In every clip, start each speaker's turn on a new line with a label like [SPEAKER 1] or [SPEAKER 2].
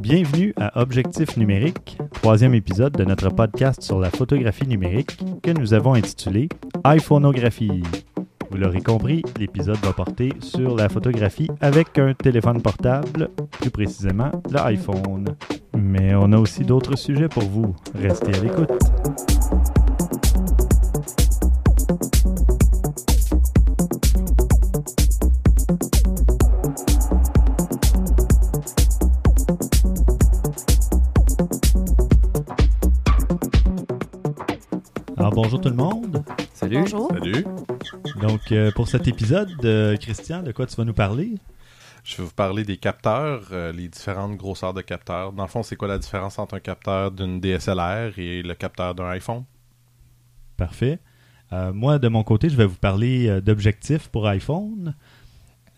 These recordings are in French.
[SPEAKER 1] Bienvenue à Objectif numérique, troisième épisode de notre podcast sur la photographie numérique que nous avons intitulé iPhonographie. Vous l'aurez compris, l'épisode va porter sur la photographie avec un téléphone portable, plus précisément l'iPhone. Mais on a aussi d'autres sujets pour vous. Restez à l'écoute. Bonjour tout le monde.
[SPEAKER 2] Salut.
[SPEAKER 3] Bonjour.
[SPEAKER 2] Salut.
[SPEAKER 1] Donc euh, pour cet épisode, euh, Christian, de quoi tu vas nous parler?
[SPEAKER 2] Je vais vous parler des capteurs, euh, les différentes grosseurs de capteurs. Dans le fond, c'est quoi la différence entre un capteur d'une DSLR et le capteur d'un iPhone?
[SPEAKER 1] Parfait. Euh, moi, de mon côté, je vais vous parler euh, d'objectifs pour iPhone.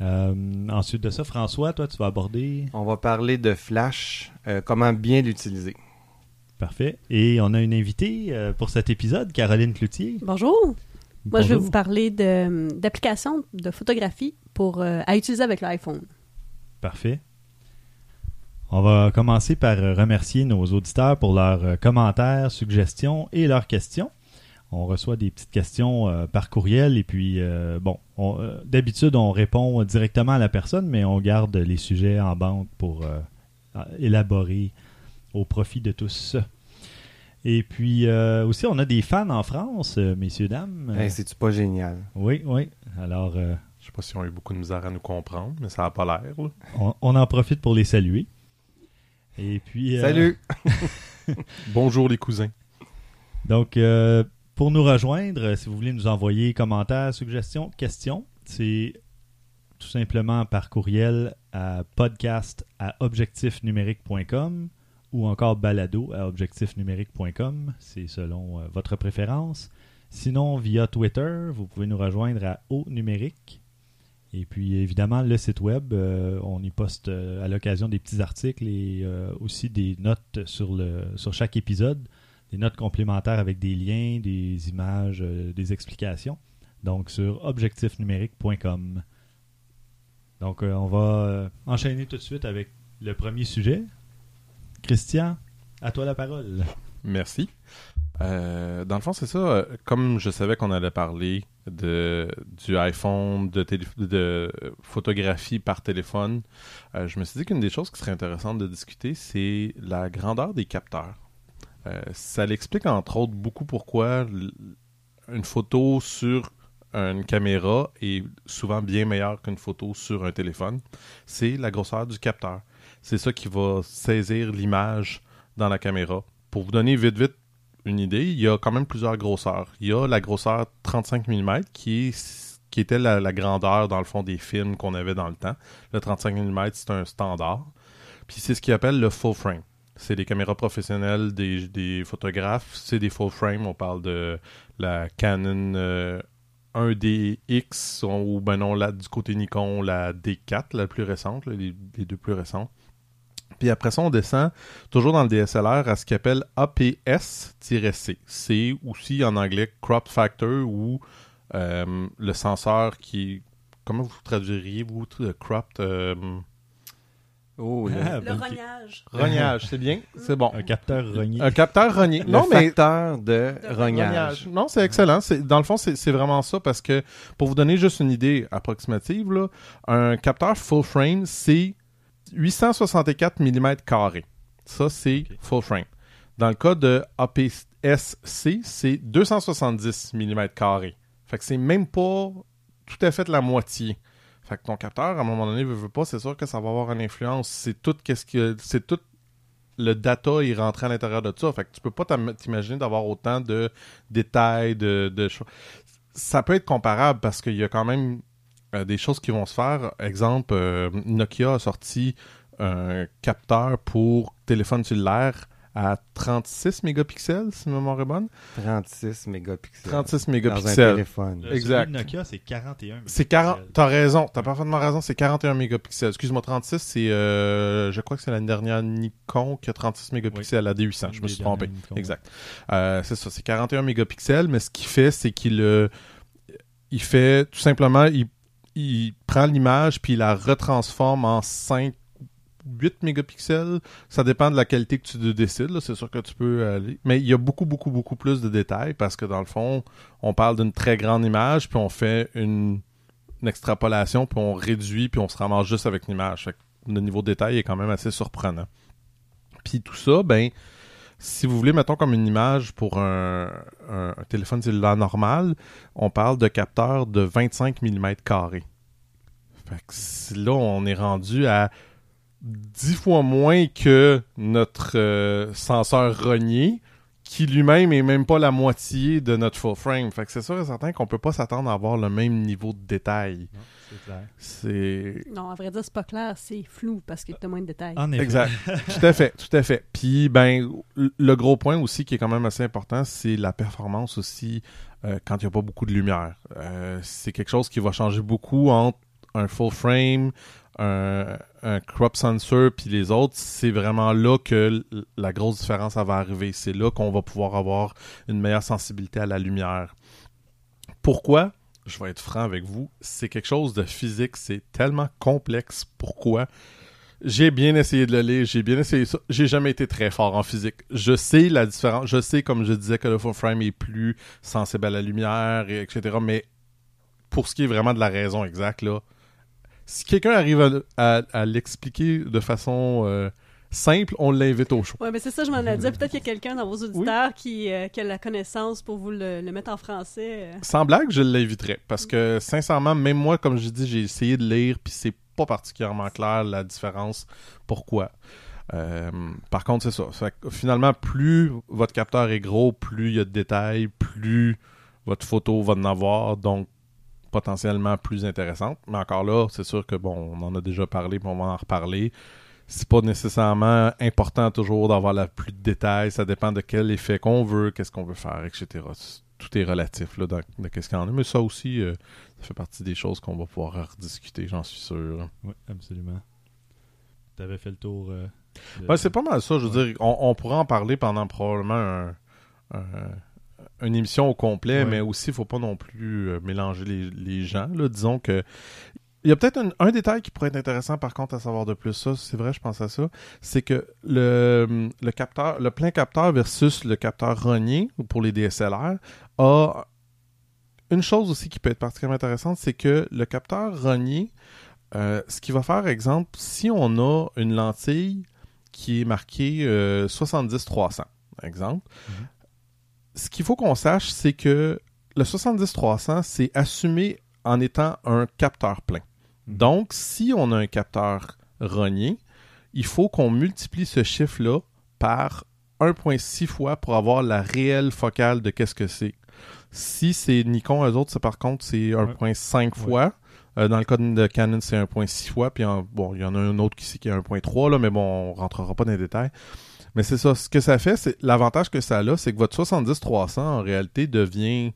[SPEAKER 1] Euh, ensuite de ça, François, toi, tu vas aborder.
[SPEAKER 3] On va parler de Flash, euh, comment bien l'utiliser.
[SPEAKER 1] Parfait. Et on a une invitée euh, pour cet épisode, Caroline Cloutier.
[SPEAKER 4] Bonjour. Moi, je vais vous parler d'applications de, photographie pour, euh, à utiliser avec l'iPhone.
[SPEAKER 1] Parfait. On va commencer par remercier nos auditeurs pour leurs euh, commentaires, suggestions et leurs questions. On reçoit des petites questions euh, par courriel et puis, euh, bon, on- d'habitude, on répond directement à la personne, mais on garde les sujets en banque pour élaborer au profit de tous. Et puis, euh, aussi, on a des fans en France, euh, messieurs, dames.
[SPEAKER 3] Hey, C'est-tu pas génial?
[SPEAKER 1] oui, oui. Alors, euh,
[SPEAKER 2] Je sais pas si on a eu beaucoup de misère à nous comprendre, mais ça n'a pas l'air. là.
[SPEAKER 1] on, on en profite pour les saluer. Et puis... euh,
[SPEAKER 3] Salut!
[SPEAKER 2] Bonjour les cousins.
[SPEAKER 1] Donc, euh, pour nous rejoindre, si vous voulez nous envoyer commentaires, suggestions, questions, c'est tout simplement par courriel à podcast à objectifnumérique.com ou encore balado à objectifnumérique.com. C'est selon euh, votre préférence. Sinon, via Twitter, vous pouvez nous rejoindre à au numérique. Et puis, évidemment, le site web, euh, on y poste euh, à l'occasion des petits articles et aussi des notes sur, sur chaque épisode des notes complémentaires avec des liens, des images, des explications. Donc sur objectifnumérique.com. Donc on va enchaîner tout de suite avec le premier sujet. Christian, à toi la parole.
[SPEAKER 2] Merci. Euh, dans le fond, c'est ça. euh, Comme je savais qu'on allait parler de, du iPhone, de, télé- de photographie par téléphone, euh, je me suis dit qu'une des choses qui serait intéressante de discuter, c'est la grandeur des capteurs. Ça l'explique entre autres beaucoup pourquoi une photo sur une caméra est souvent bien meilleure qu'une photo sur un téléphone. C'est la grosseur du capteur. C'est ça qui va saisir l'image dans la caméra. Pour vous donner vite vite une idée, il y a quand même plusieurs grosseurs. Il y a la grosseur 35 mm qui, est, qui était la, grandeur dans le fond des films qu'on avait dans le temps. Le 35 mm, c'est un standard. Puis c'est ce qu'ils appellent le full frame. C'est des caméras professionnelles des, photographes. C'est des full frame. On parle de la Canon euh, 1DX ou ben non, la, du côté Nikon, la D4, la plus récente, là, les, les deux plus récentes. Puis après ça, on descend toujours dans le DSLR à ce qu'on appelle APS-C. C'est aussi en anglais crop factor ou euh, le senseur qui. Comment vous traduiriez, vous, le cropped euh,
[SPEAKER 3] Oh, le,
[SPEAKER 1] Ah,
[SPEAKER 4] Le rognage.
[SPEAKER 2] Rognage, c'est bien, c'est bon.
[SPEAKER 1] Un capteur rogné.
[SPEAKER 2] Un capteur rogné.
[SPEAKER 3] le
[SPEAKER 2] Non, mais
[SPEAKER 3] facteur de,
[SPEAKER 4] De
[SPEAKER 3] rognage.
[SPEAKER 2] Rognage. Non, c'est excellent. C'est, dans le fond, c'est, c'est vraiment ça parce que, pour vous donner juste une idée approximative, là, un capteur full frame, c'est 864 mm. Ça, c'est full frame. Dans le cas de APS-C, c'est 270 mm. Fait que c'est même pas tout à fait la moitié. Fait que ton capteur, à un moment donné, veut, veut pas, c'est sûr que ça va avoir une influence. C'est tout qu'est-ce que c'est tout le data est rentré à l'intérieur de ça. Fait que tu peux pas t'imaginer d'avoir autant de détails, de, de choses. Ça peut être comparable parce qu'il y a quand même euh, des choses qui vont se faire. Exemple, euh, Nokia a sorti un capteur pour téléphone cellulaire à 36 mégapixels, si ma mémoire est bonne.
[SPEAKER 3] 36 mégapixels.
[SPEAKER 2] 36
[SPEAKER 3] Dans un
[SPEAKER 2] mégapixels.
[SPEAKER 3] téléphone.
[SPEAKER 1] Le-
[SPEAKER 2] exact.
[SPEAKER 1] celui de Nokia, c'est 41.
[SPEAKER 2] C'est 40.
[SPEAKER 1] pixels.
[SPEAKER 2] T'as raison, t'as parfaitement raison, c'est 41 mégapixels. Excuse-moi, 36, c'est. euh, je crois que c'est la dernière Nikon qui a 36 mégapixels, la D800. Je me suis trompé.
[SPEAKER 1] Nikon.
[SPEAKER 2] Exact. Euh, c'est ça, c'est 41 mégapixels, mais ce qu'il fait, c'est qu'il euh, il fait tout simplement, il, il prend l'image puis il la retransforme en 5 8 mégapixels. Ça dépend de la qualité que tu décides. C'est sûr que tu peux aller. Mais il y a beaucoup, beaucoup, beaucoup plus de détails parce que dans le fond, on parle d'une très grande image, puis on fait une, extrapolation, puis on réduit, puis on se ramasse juste avec une image. Fait que le niveau de détail est quand même assez surprenant. Puis tout ça, ben, si vous voulez, mettons comme une image pour un téléphone cellulaire normal, on parle de capteurs de 25 mm carrés. Fait que là, on est rendu à 10 fois moins que notre euh, senseur rogné, qui lui-même est même pas la moitié de notre full frame. Fait que c'est sûr et certain qu'on peut pas s'attendre à avoir le même niveau de détail.
[SPEAKER 1] Non, c'est clair.
[SPEAKER 2] C'est
[SPEAKER 4] Non, à vrai dire, c'est pas clair, c'est flou parce qu'il y a moins de détails.
[SPEAKER 1] En effet.
[SPEAKER 2] Exact. tout à fait, tout à fait. Puis, ben, le gros point aussi qui est quand même assez important, c'est la performance aussi euh, quand il n'y a pas beaucoup de lumière. Euh, c'est quelque chose qui va changer beaucoup entre un full frame, un, crop sensor, puis les autres. C'est vraiment là que la grosse différence va arriver. C'est là qu'on va pouvoir avoir une meilleure sensibilité à la lumière. Pourquoi? Je vais être franc avec vous. C'est quelque chose de physique. C'est tellement complexe. Pourquoi? J'ai bien essayé de le lire, j'ai bien essayé ça. J'ai jamais été très fort en physique. Je sais la différence. Je sais, comme je disais, que le full frame est plus sensible à la lumière, et etc. Mais pour ce qui est vraiment de la raison exacte, là, si quelqu'un arrive à, à- à l'expliquer de façon euh, simple, on l'invite au show.
[SPEAKER 4] Ouais, mais c'est ça, je m'en ai dit. Peut-être qu'il y a quelqu'un dans vos auditeurs qui, euh, qui a la connaissance pour vous le, le mettre en français. euh.
[SPEAKER 2] Sans blague, je l'inviterais. Parce que, sincèrement, même moi, comme je dis, j'ai essayé de lire, puis c'est pas particulièrement clair la différence. Pourquoi? Euh, par contre, c'est ça. Fait que, finalement, plus votre capteur est gros, plus il y a de détails, plus votre photo va en avoir, donc potentiellement plus intéressante. Mais encore là, c'est sûr que, bon, on en a déjà parlé, puis on va en reparler. C'est pas nécessairement important toujours d'avoir la plus de détails. Ça dépend de quel effet qu'on veut, qu'est-ce qu'on veut faire, etc. Tout est relatif là, dans, de qu'est-ce qu'il y en a. Mais ça aussi, euh, ça fait partie des choses qu'on va pouvoir rediscuter, j'en suis sûr.
[SPEAKER 1] Oui, absolument. Tu avais fait le tour. euh, de-
[SPEAKER 2] Ouais, c'est pas mal ça. Je veux dire, on, on pourra en parler pendant probablement un- un- une émission au complet,
[SPEAKER 1] Ouais.
[SPEAKER 2] mais aussi, il faut pas non plus euh, mélanger les, les gens. Là. Disons que. Il y a peut-être un, un détail qui pourrait être intéressant, par contre, à savoir de plus. Ça, c'est vrai, je pense à ça. C'est que le, le capteur, le plein capteur versus le capteur rogné pour les DSLR a une chose aussi qui peut être particulièrement intéressante, c'est que le capteur rogné, euh, ce qui va faire, exemple, si on a une lentille qui est marquée euh, 70-300, exemple,
[SPEAKER 1] Mhm.
[SPEAKER 2] Ce qu'il faut qu'on sache, c'est que le 70-300, c'est assumé en étant un capteur plein.
[SPEAKER 1] Mhm.
[SPEAKER 2] Donc, si on a un capteur rogné, il faut qu'on multiplie ce chiffre-là par 1.6 fois pour avoir la réelle focale de qu'est-ce que c'est. Si c'est Nikon, eux autres, c'est par contre, c'est 1.5 fois. Euh, dans le cas de Canon, c'est 1.6 fois. Puis en- bon, il y en a un autre qui, qui est 1.3, là, mais bon, on rentrera pas dans les détails. Mais c'est ça. Ce que ça fait, c'est l'avantage que ça a là, c'est que votre 70-300 en réalité devient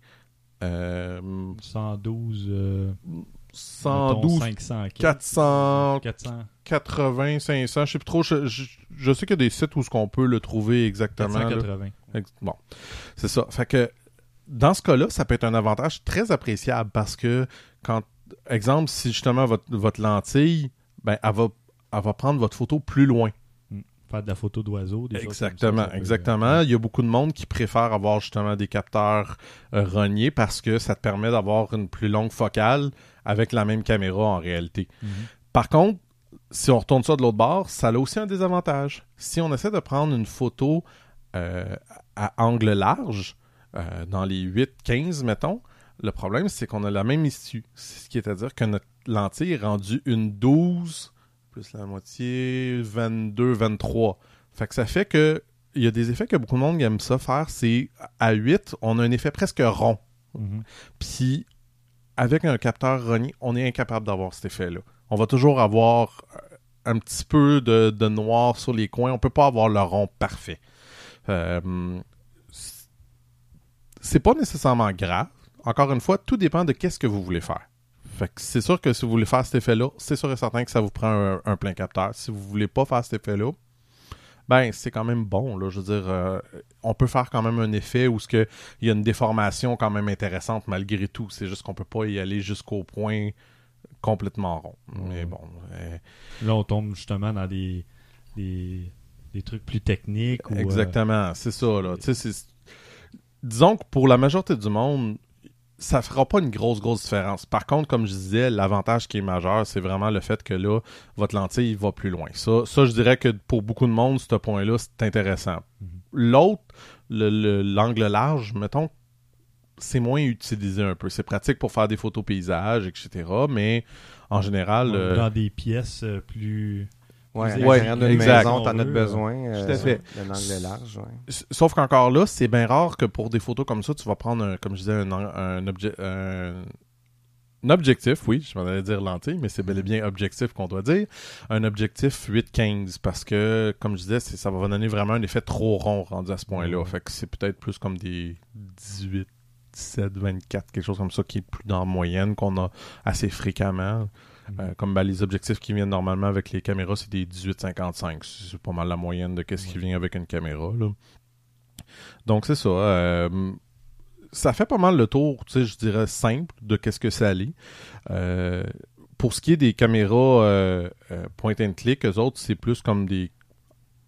[SPEAKER 2] euh,
[SPEAKER 1] 112. euh,
[SPEAKER 2] 112,
[SPEAKER 1] mettons 500.
[SPEAKER 2] 400,
[SPEAKER 1] 400.
[SPEAKER 2] 80, 500, je sais plus trop. Je, je- je sais qu'il y a des sites où ce qu'on peut le trouver exactement. là.
[SPEAKER 1] 480.
[SPEAKER 2] Ex- Bon, c'est ça. Fait que dans ce cas-là, ça peut être un avantage très appréciable parce que quand, exemple, si justement votre, votre lentille, ben, elle va, elle va prendre votre photo plus loin.
[SPEAKER 1] Faire de la photo d'oiseau. ça,
[SPEAKER 2] Exactement,
[SPEAKER 1] peut-
[SPEAKER 2] exactement. Il y a beaucoup de monde qui préfère avoir justement des capteurs euh, rognés parce que ça te permet d'avoir une plus longue focale avec la même caméra en réalité.
[SPEAKER 1] Mhm.
[SPEAKER 2] Par contre, si on retourne ça de l'autre bord, ça a aussi un désavantage. Si on essaie de prendre une photo euh, à angle large, euh, dans les 8-15, mettons, le problème, c'est qu'on a la même issue. Ce qui est à dire que notre lentille est rendue une 12 plus la moitié, 22, 23. Fait que ça fait que il y a des effets que beaucoup de monde aime ça faire, c'est à 8, on a un effet presque rond.
[SPEAKER 1] Mhm.
[SPEAKER 2] Puis, avec un capteur rogné, on est incapable d'avoir cet effet-là. On va toujours avoir euh, un petit peu de, de noir sur les coins. On peut pas avoir le rond parfait. Euh, c'est pas nécessairement grave. Encore une fois, tout dépend de qu'est-ce que vous voulez faire. Fait que c'est sûr que si vous voulez faire cet effet-là, c'est sûr et certain que ça vous prend un, un plein capteur. Si vous voulez pas faire cet effet-là, ben c'est quand même bon. Là. Je veux dire, euh, on peut faire quand même un effet où il y a une déformation quand même intéressante malgré tout. C'est juste qu'on peut pas y aller jusqu'au point complètement rond. Mais
[SPEAKER 1] Mhm.
[SPEAKER 2] bon, euh,
[SPEAKER 1] Là, on tombe justement dans des, des, des trucs plus techniques. ou, euh,
[SPEAKER 2] exactement, c'est ça. Là. C'est- Disons que pour la majorité du monde, ça fera pas une grosse, grosse différence. Par contre, comme je disais, l'avantage qui est majeur, c'est vraiment le fait que là, votre lentille va plus loin. Ça, ça je dirais que pour beaucoup de monde, ce point-là, c'est intéressant.
[SPEAKER 1] Mhm.
[SPEAKER 2] L'autre, le- le- l'angle large, mettons, c'est moins utilisé un peu. C'est pratique pour faire des photos paysages, etc. Mais en général,
[SPEAKER 1] euh, dans des pièces euh, plus.
[SPEAKER 3] Ouais, à l'intérieur d'une
[SPEAKER 2] exact.
[SPEAKER 3] maison, t'en as besoin.
[SPEAKER 2] Tout à fait.
[SPEAKER 3] De l'angle large, ouais.
[SPEAKER 2] Sauf qu'encore là, c'est bien rare que pour des photos comme ça, tu vas prendre, un, comme je disais, un, un, obje- un- un objectif, oui, je m'en allais dire lentille, mais c'est bel et bien objectif qu'on doit dire. Un objectif 8-15, parce que, comme je disais, ça va donner vraiment un effet trop rond rendu à ce point-là. Fait que c'est peut-être plus comme des 18, 17, 24, quelque chose comme ça, qui est plus dans la moyenne, qu'on a assez fréquemment. Euh, comme ben, les objectifs qui viennent normalement avec les caméras, c'est des 18-55. C'est pas mal la moyenne de qu'est-ce qui
[SPEAKER 1] Ouais.
[SPEAKER 2] vient avec une caméra. Là. Donc c'est ça. euh, ça fait pas mal le tour, tu sais, je dirais simple de qu'est-ce que ça allait. Euh, pour ce qui est des caméras point and click, eux autres, c'est plus comme des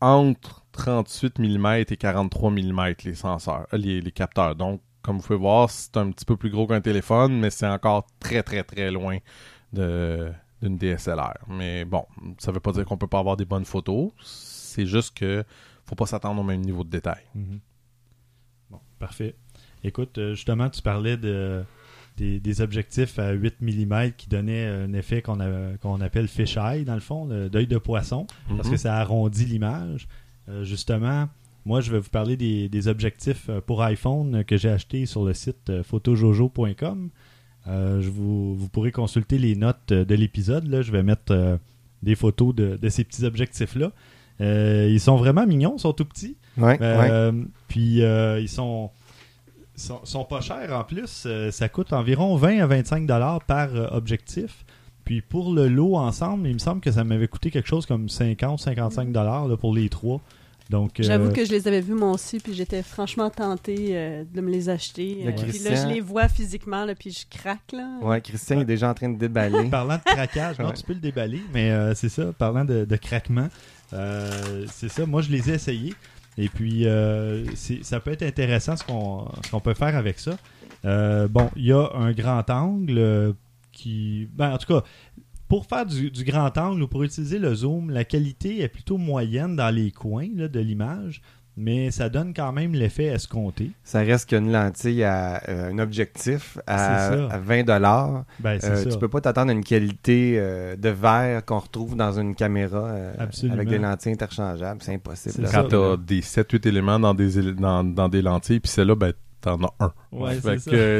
[SPEAKER 2] entre 38 mm et 43 mm les senseurs, les, les capteurs. Donc, comme vous pouvez voir, c'est un petit peu plus gros qu'un téléphone, mais c'est encore très très très loin de d'une DSLR. Mais bon, ça veut pas dire qu'on peut pas avoir des bonnes photos. C'est juste que faut pas s'attendre au même niveau de détail.
[SPEAKER 1] Mhm. Bon, parfait. Écoute, euh, justement, tu parlais de, des, des objectifs à 8 mm qui donnaient un effet qu'on a- qu'on appelle fish eye, dans le fond, le- d'œil de poisson, parce que ça arrondit l'image. Euh, justement, moi, je vais vous parler des, des objectifs euh, pour iPhone que j'ai achetés sur le site photojojo.com. Euh, je vous, vous pourrez consulter les notes euh, de l'épisode. Je vais mettre euh, des photos de, de ces petits objectifs-là. Euh, ils sont vraiment mignons, ils sont tout petits.
[SPEAKER 3] Ouais, ouais.
[SPEAKER 1] Puis ils sont, sont sont pas chers en plus. Ça coûte environ 20 à 25 dollars par objectif. Puis pour le lot ensemble, il me semble que ça m'avait coûté quelque chose comme 50 55 dollars pour les trois. Donc euh,
[SPEAKER 4] J'avoue que je les avais vus moi aussi, puis j'étais franchement tentée euh, de me les acheter.
[SPEAKER 3] Le
[SPEAKER 4] Euh, puis là, je les vois physiquement, là, puis je craque. Là.
[SPEAKER 3] Ouais, Christian est déjà en train de déballer.
[SPEAKER 1] parlant de craquage, non,
[SPEAKER 3] Ouais.
[SPEAKER 1] tu peux le déballer, mais euh, c'est ça, parlant de, de craquement, euh, c'est ça, moi je les ai essayés. Et puis, euh, ça peut être intéressant ce qu'on ce qu'on peut faire avec ça. Euh, bon, il y a un grand angle euh, qui. Ben, en tout cas, pour faire du, du grand angle ou pour utiliser le zoom, la qualité est plutôt moyenne dans les coins là, de l'image, mais ça donne quand même l'effet escompté.
[SPEAKER 3] Ça reste qu'une lentille à euh, un objectif à,
[SPEAKER 1] C'est ça.
[SPEAKER 3] à 20 dollars.
[SPEAKER 1] Ben, ça.
[SPEAKER 3] tu peux pas t'attendre à une qualité euh, de verre qu'on retrouve dans une caméra euh, avec des lentilles interchangeables. C'est impossible.
[SPEAKER 2] Quand t'as des 7-8 éléments dans des, dans, dans des lentilles, puis celle-là, ben, t'en as un.
[SPEAKER 1] Ouais,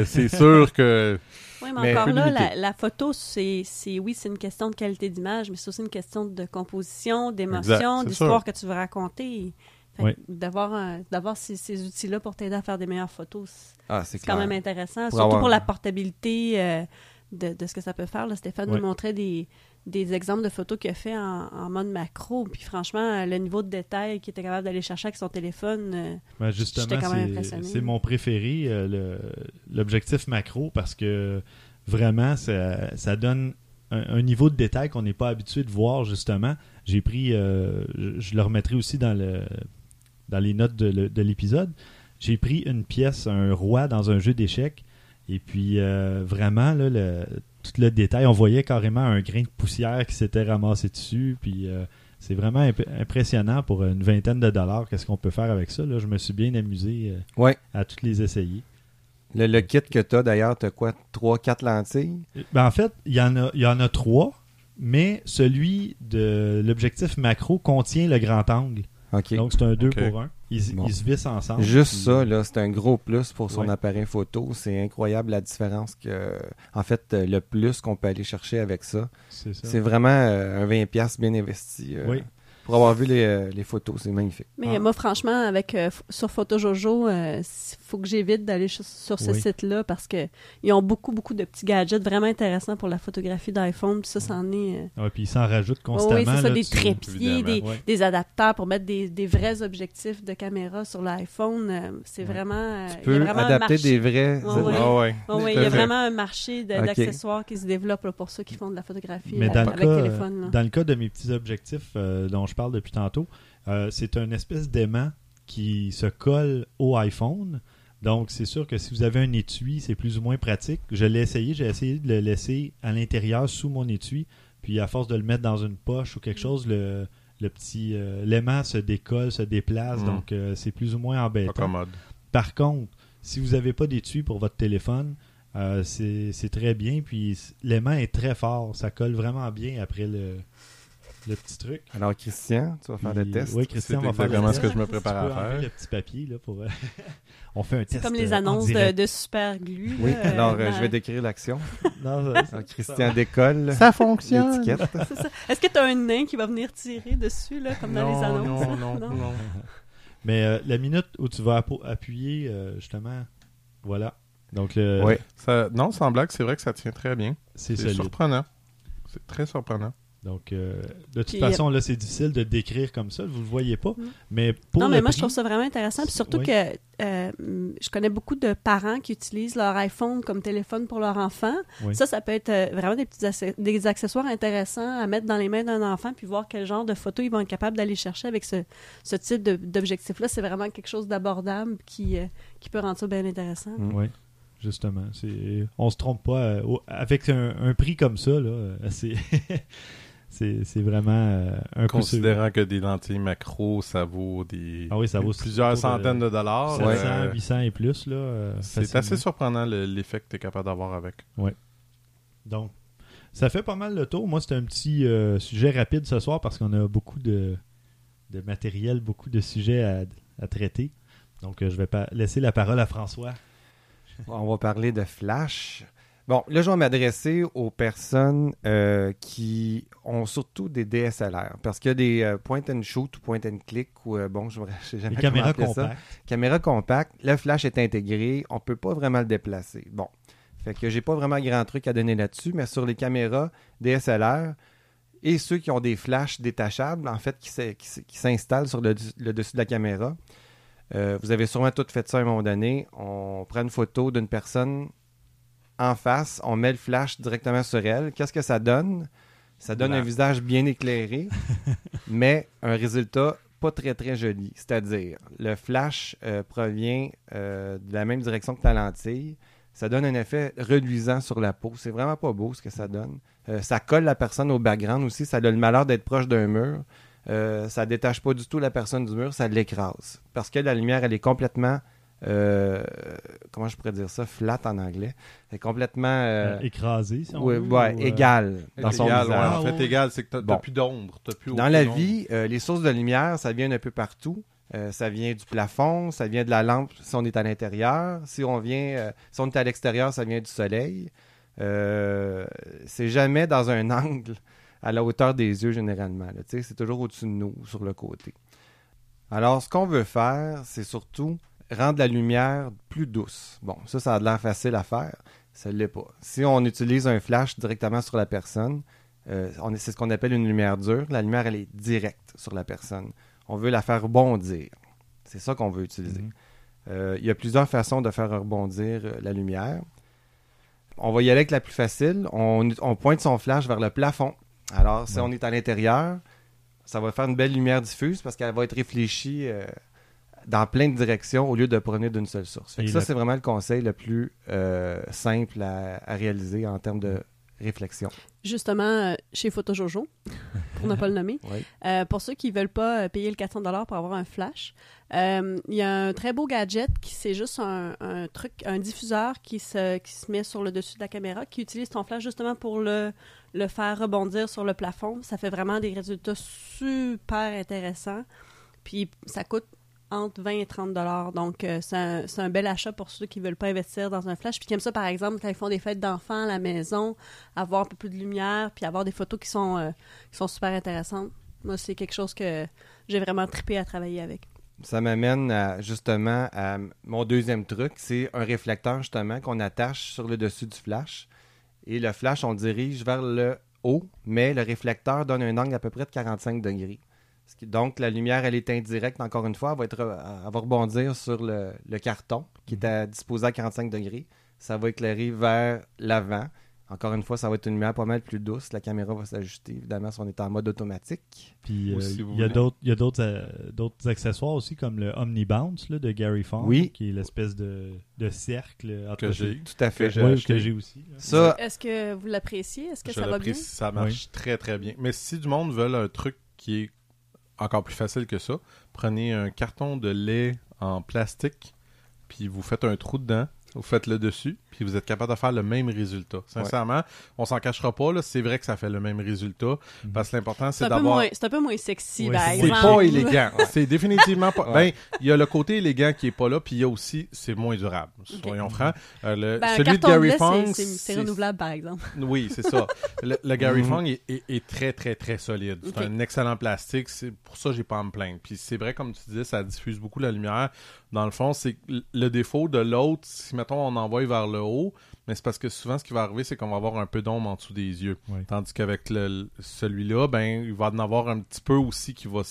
[SPEAKER 1] c'est
[SPEAKER 2] sûr que.
[SPEAKER 4] Oui, mais,
[SPEAKER 3] Mais
[SPEAKER 4] encore là, la, la photo, c'est, oui, c'est une question de qualité d'image, mais c'est aussi une question de composition, d'émotion, d'histoire que tu veux raconter.
[SPEAKER 1] Oui.
[SPEAKER 4] D'avoir, ces, ces outils-là pour t'aider à faire des meilleures photos, c'est,
[SPEAKER 3] Ah, c'est
[SPEAKER 4] quand même intéressant.
[SPEAKER 3] Pour
[SPEAKER 4] Surtout
[SPEAKER 3] avoir-
[SPEAKER 4] pour la portabilité euh, de, de ce que ça peut faire. Là, Stéphane
[SPEAKER 1] Oui.
[SPEAKER 4] nous montrait des, des exemples de photos qu'il a fait en, en mode macro. Puis franchement, le niveau de détail qu'il était capable d'aller chercher avec son téléphone, euh,
[SPEAKER 1] Ben, justement,
[SPEAKER 4] quand même
[SPEAKER 1] c'est-
[SPEAKER 4] impressionné.
[SPEAKER 1] c'est mon préféré, euh, le- l'objectif macro, parce que vraiment, ça, ça donne un, un niveau de détail qu'on n'est pas habitué de voir, justement. J'ai pris, euh, je, je le remettrai aussi dans, le, dans les notes de, l'épisode. J'ai pris une pièce, un roi dans un jeu d'échecs, et puis euh, vraiment, là, le, tout le détail, on voyait carrément un grain de poussière qui s'était ramassé dessus, puis euh, c'est vraiment imp- impressionnant pour une vingtaine de dollars. Qu'est-ce qu'on peut faire avec ça? Là? Je me suis bien amusé euh,
[SPEAKER 3] Ouais.
[SPEAKER 1] à toutes les essayer.
[SPEAKER 3] Le, le kit que tu as d'ailleurs, tu as quoi 3-4 lentilles?
[SPEAKER 1] Ben, en fait, il y, en a, il y en a trois, mais celui de l'objectif macro contient le grand angle.
[SPEAKER 3] OK.
[SPEAKER 1] Donc, c'est un 2
[SPEAKER 2] Ok.
[SPEAKER 1] pour 1. Ils,
[SPEAKER 3] Bon.
[SPEAKER 1] ils se vissent ensemble.
[SPEAKER 3] Juste
[SPEAKER 1] puis-
[SPEAKER 3] ça, là, c'est un gros plus pour son
[SPEAKER 1] Ouais.
[SPEAKER 3] appareil photo. C'est incroyable la différence que. En fait, euh, le plus qu'on peut aller chercher avec ça.
[SPEAKER 1] C'est ça.
[SPEAKER 3] C'est vraiment euh, un 20$ bien investi. euh.
[SPEAKER 1] Oui.
[SPEAKER 3] Pour avoir vu les, euh, les photos, c'est magnifique.
[SPEAKER 4] Mais
[SPEAKER 1] Ah.
[SPEAKER 4] moi, franchement, avec euh, sur PhotoJojo, il faut que j'évite d'aller sur ce
[SPEAKER 1] Oui.
[SPEAKER 4] site-là parce que ils ont beaucoup, beaucoup de petits gadgets vraiment intéressants pour la photographie d'iPhone. Puis ça, c'en est. euh,
[SPEAKER 1] Ouais, puis ils s'en rajoutent
[SPEAKER 4] oui,
[SPEAKER 1] constamment.
[SPEAKER 4] oui, c'est ça,
[SPEAKER 1] là,
[SPEAKER 4] des
[SPEAKER 1] tu-
[SPEAKER 4] trépieds, des,
[SPEAKER 1] Ouais.
[SPEAKER 4] des adapteurs pour mettre des, des vrais objectifs de caméra sur l'iPhone. euh, c'est
[SPEAKER 1] Ouais.
[SPEAKER 4] vraiment. euh,
[SPEAKER 3] Tu
[SPEAKER 4] il y a
[SPEAKER 3] peux
[SPEAKER 4] vraiment un
[SPEAKER 3] adapter
[SPEAKER 4] marché.
[SPEAKER 3] des vrais...
[SPEAKER 4] Ouais, ouais.
[SPEAKER 2] Ah ouais.
[SPEAKER 4] Il y a vraiment un marché d'accessoires qui se développe là, pour ceux qui font de la photographie
[SPEAKER 1] Mais
[SPEAKER 4] euh,
[SPEAKER 1] dans le,
[SPEAKER 4] avec
[SPEAKER 1] cas, euh,
[SPEAKER 4] téléphone. là.
[SPEAKER 1] dans le cas de mes petits objectifs euh, dont je parle depuis tantôt, euh, c'est un espèce d'aimant qui se colle au iPhone. Donc, c'est sûr que si vous avez un étui, c'est plus ou moins pratique. Je l'ai essayé, j'ai essayé de le laisser à l'intérieur sous mon étui. Puis, à force de le mettre dans une poche ou quelque chose, le, le petit euh, l'aimant se décolle, se déplace.
[SPEAKER 2] Mm.
[SPEAKER 1] Donc, euh, c'est plus ou moins
[SPEAKER 2] Pas
[SPEAKER 1] embêtant.
[SPEAKER 2] commode.
[SPEAKER 1] Par contre, si vous n'avez pas d'étui pour votre téléphone, euh, c'est très bien. Puis l'aimant est très fort. Ça colle vraiment bien après le, le petit truc.
[SPEAKER 3] Alors, Christian, tu vas faire
[SPEAKER 1] Puis-
[SPEAKER 3] le test.
[SPEAKER 1] Oui, Christian
[SPEAKER 2] C'est
[SPEAKER 1] va faire
[SPEAKER 2] exactement ce que je me
[SPEAKER 1] Tu
[SPEAKER 2] prépare
[SPEAKER 1] peux
[SPEAKER 2] à faire.
[SPEAKER 1] le petit papier là, pour. On fait un
[SPEAKER 4] C'est
[SPEAKER 1] test.
[SPEAKER 4] comme les
[SPEAKER 1] euh,
[SPEAKER 4] annonces de, de super glue.
[SPEAKER 3] Oui,
[SPEAKER 4] là,
[SPEAKER 3] alors
[SPEAKER 4] euh,
[SPEAKER 3] je vais décrire l'action.
[SPEAKER 1] Non, ça-
[SPEAKER 3] Alors, Christian décolle
[SPEAKER 2] Ça fonctionne.
[SPEAKER 4] C'est. Est-ce que tu as un nain qui va venir tirer dessus, là, comme dans les annonces?
[SPEAKER 2] Non, non, non.
[SPEAKER 1] Mais euh, la minute où tu vas appuyer, euh, justement, voilà. Donc, le,
[SPEAKER 3] Oui.
[SPEAKER 2] Ça, non, sans blague, c'est vrai que ça tient très bien.
[SPEAKER 1] c'est
[SPEAKER 2] C'est surprenant. C'est très surprenant.
[SPEAKER 1] Donc, euh, de toute
[SPEAKER 4] Puis,
[SPEAKER 1] façon, là, c'est difficile de décrire comme ça. Vous le voyez pas.
[SPEAKER 4] Mm.
[SPEAKER 1] Mais pour
[SPEAKER 4] non, mais moi, je trouve ça vraiment intéressant. Puis surtout
[SPEAKER 1] Oui.
[SPEAKER 4] que euh, je connais beaucoup de parents qui utilisent leur iPhone comme téléphone pour leur enfant.
[SPEAKER 1] Oui.
[SPEAKER 4] Ça, ça peut être euh, vraiment des petits des accessoires intéressants à mettre dans les mains d'un enfant puis voir quel genre de photos ils vont être capables d'aller chercher avec ce, ce type d'objectif-là. C'est vraiment quelque chose d'abordable qui, euh, qui peut rendre ça bien intéressant.
[SPEAKER 3] Mm.
[SPEAKER 1] Oui, justement. On se trompe pas. euh, avec un, un prix comme ça, là, c'est, c'est, vraiment euh, un coup.
[SPEAKER 2] Considérant que des lentilles macro, ça vaut des
[SPEAKER 1] Ah oui, ça vaut
[SPEAKER 2] plusieurs
[SPEAKER 1] de
[SPEAKER 2] centaines de dollars.
[SPEAKER 1] 700,
[SPEAKER 2] euh,
[SPEAKER 1] 800 et plus. Là, euh,
[SPEAKER 2] c'est assez surprenant le- l'effet que tu es capable d'avoir avec.
[SPEAKER 1] Donc, ça fait pas mal le tour. Moi, c'était un petit euh, sujet rapide ce soir parce qu'on a beaucoup de, de matériel, beaucoup de sujets à, à traiter. Donc, euh, je vais pas laisser la parole à François.
[SPEAKER 3] On va parler de Flash. Bon, là, je vais m'adresser aux personnes euh, qui ont surtout des DSLR. Parce qu'il y a des euh, point and shoot ou point and click ou, euh, bon, je ne sais jamais
[SPEAKER 1] Les
[SPEAKER 3] comment
[SPEAKER 1] caméras compactes.
[SPEAKER 3] Caméra compacte, le flash est intégré, on peut pas vraiment le déplacer. Bon, fait que j'ai pas vraiment grand truc à donner là-dessus, mais sur les caméras DSLR et ceux qui ont des flashs détachables, en fait, qui s'installent sur le, le dessus de la caméra, vous avez sûrement tout fait ça à un moment donné. On prend une photo d'une personne en face, on met le flash directement sur elle. Qu'est-ce que ça donne? Ça donne
[SPEAKER 2] Blanc.
[SPEAKER 3] un visage bien éclairé, mais un résultat pas très très joli. C'est-à-dire, le flash euh, provient euh, de la même direction que ta lentille. Ça donne un effet reluisant sur la peau. C'est vraiment pas beau ce que ça donne. Euh, ça colle la personne au background aussi. Ça a le malheur d'être proche d'un mur. Euh, ça détache pas du tout la personne du mur, ça l'écrase. Parce que la lumière, elle est complètement. Euh, comment je pourrais dire ça? Flat en anglais. Elle est complètement. euh,
[SPEAKER 1] Euh, écrasé, si on
[SPEAKER 3] ouais,
[SPEAKER 1] veut,
[SPEAKER 3] ouais,
[SPEAKER 1] ou,
[SPEAKER 3] égale dans son
[SPEAKER 2] Égal, ouais,
[SPEAKER 3] visage.
[SPEAKER 2] en fait,
[SPEAKER 1] Ah,
[SPEAKER 2] égal, c'est que t'as
[SPEAKER 3] Bon.
[SPEAKER 2] plus d'ombre. t'as plus
[SPEAKER 3] Dans la
[SPEAKER 2] ombre.
[SPEAKER 3] vie, euh, les sources de lumière, ça vient un peu partout. Euh, ça vient du plafond, ça vient de la lampe si on est à l'intérieur. Si on vient, euh, si on est à l'extérieur, ça vient du soleil. Euh, c'est jamais dans un angle à la hauteur des yeux généralement. là. Tu sais, C'est toujours au-dessus de nous, sur le côté. Alors, ce qu'on veut faire, c'est surtout rendre la lumière plus douce. Bon, ça, ça a l'air facile à faire. Ça ne l'est pas. Si on utilise un flash directement sur la personne, euh, c'est ce qu'on appelle une lumière dure. La lumière, elle est directe sur la personne. On veut la faire rebondir. C'est ça qu'on veut utiliser.
[SPEAKER 1] Mhm.
[SPEAKER 3] Euh, il y a plusieurs façons de faire rebondir euh, la lumière. On va y aller avec la plus facile. On, on pointe son flash vers le plafond. Alors, si
[SPEAKER 1] Ouais.
[SPEAKER 3] on est à l'intérieur, ça va faire une belle lumière diffuse parce qu'elle va être réfléchie euh, dans plein de directions au lieu de provenir d'une seule source. Fait que
[SPEAKER 1] Et
[SPEAKER 3] ça, c'est vraiment le conseil le plus euh, simple à, à réaliser en termes de réflexion.
[SPEAKER 4] Justement, euh, chez PhotoJojo, pour ne pas le nommer,
[SPEAKER 3] Oui.
[SPEAKER 4] Euh, pour ceux qui ne veulent pas payer le 400 pour avoir un flash, euh, il y a un très beau gadget qui c'est juste un, un truc, un diffuseur qui se, qui se met sur le dessus de la caméra, qui utilise ton flash justement pour le, le faire rebondir sur le plafond. Ça fait vraiment des résultats super intéressants. Puis ça coûte entre 20 et 30 dollars. Donc, euh, c'est un, bel achat pour ceux qui veulent pas investir dans un flash. Puis qui aiment ça, par exemple, quand ils font des fêtes d'enfants à la maison, avoir un peu plus de lumière, puis avoir des photos qui sont, euh, qui sont super intéressantes. Moi, c'est quelque chose que j'ai vraiment trippé à travailler avec.
[SPEAKER 3] Ça m'amène justement à mon deuxième truc, c'est un réflecteur justement qu'on attache sur le dessus du flash. Et le flash, on le dirige vers le haut, mais le réflecteur donne un angle à peu près de 45 degrés. Donc, la lumière, elle est indirecte, encore une fois, elle va, être, elle va rebondir sur le, le carton qui est à, disposé à 45 degrés. Ça va éclairer vers l'avant. Encore une fois, ça va être une lumière pas mal plus douce. La caméra va s'ajuster, évidemment, si on est en mode automatique.
[SPEAKER 1] Puis euh,
[SPEAKER 2] si
[SPEAKER 1] il y a d'autres euh, d'autres accessoires aussi comme le Omnibounce là, de Gary Fong
[SPEAKER 3] Oui.
[SPEAKER 1] qui est l'espèce de, de cercle
[SPEAKER 2] Que j'ai.
[SPEAKER 3] Tout à fait.
[SPEAKER 2] Que j'ai
[SPEAKER 1] que aussi.
[SPEAKER 3] Ça,
[SPEAKER 4] Est-ce que vous l'appréciez? Est-ce que
[SPEAKER 2] Je
[SPEAKER 4] ça va bien?
[SPEAKER 2] Ça marche très très bien. Mais si du monde veut un truc qui est encore plus facile que ça, prenez un carton de lait en plastique, puis vous faites un trou dedans, vous faites le dessus, puis vous êtes capable de faire le même résultat. Sincèrement, on s'en cachera pas, là, c'est vrai que ça fait le même résultat,
[SPEAKER 1] Mhm.
[SPEAKER 2] parce que l'important
[SPEAKER 4] C'est
[SPEAKER 2] d'avoir...
[SPEAKER 4] c'est un peu moins sexy,
[SPEAKER 1] Ouais,
[SPEAKER 4] par
[SPEAKER 1] c'est
[SPEAKER 2] pas élégant. C'est définitivement pas.
[SPEAKER 3] Ouais.
[SPEAKER 2] Ben, il y a le côté élégant qui est pas là, puis il y a aussi, c'est moins durable. Soyons francs. Euh, le-
[SPEAKER 4] Ben,
[SPEAKER 2] celui de Gary Fong,
[SPEAKER 4] c'est- renouvelable, par exemple.
[SPEAKER 2] oui, c'est ça. Le, le Gary
[SPEAKER 3] Mhm.
[SPEAKER 2] Fong est, est- est très, très, très solide. C'est un excellent plastique. C'est pour ça que j'ai pas à me plaindre. Puis c'est vrai, comme tu disais, ça diffuse beaucoup la lumière. Dans le fond, c'est le défaut de l'autre, si mettons on envoie vers le haut, mais c'est parce que souvent ce qui va arriver, c'est qu'on va avoir un peu d'ombre en dessous des yeux. Tandis qu'avec le- celui-là, ben il va en avoir un petit peu aussi qui va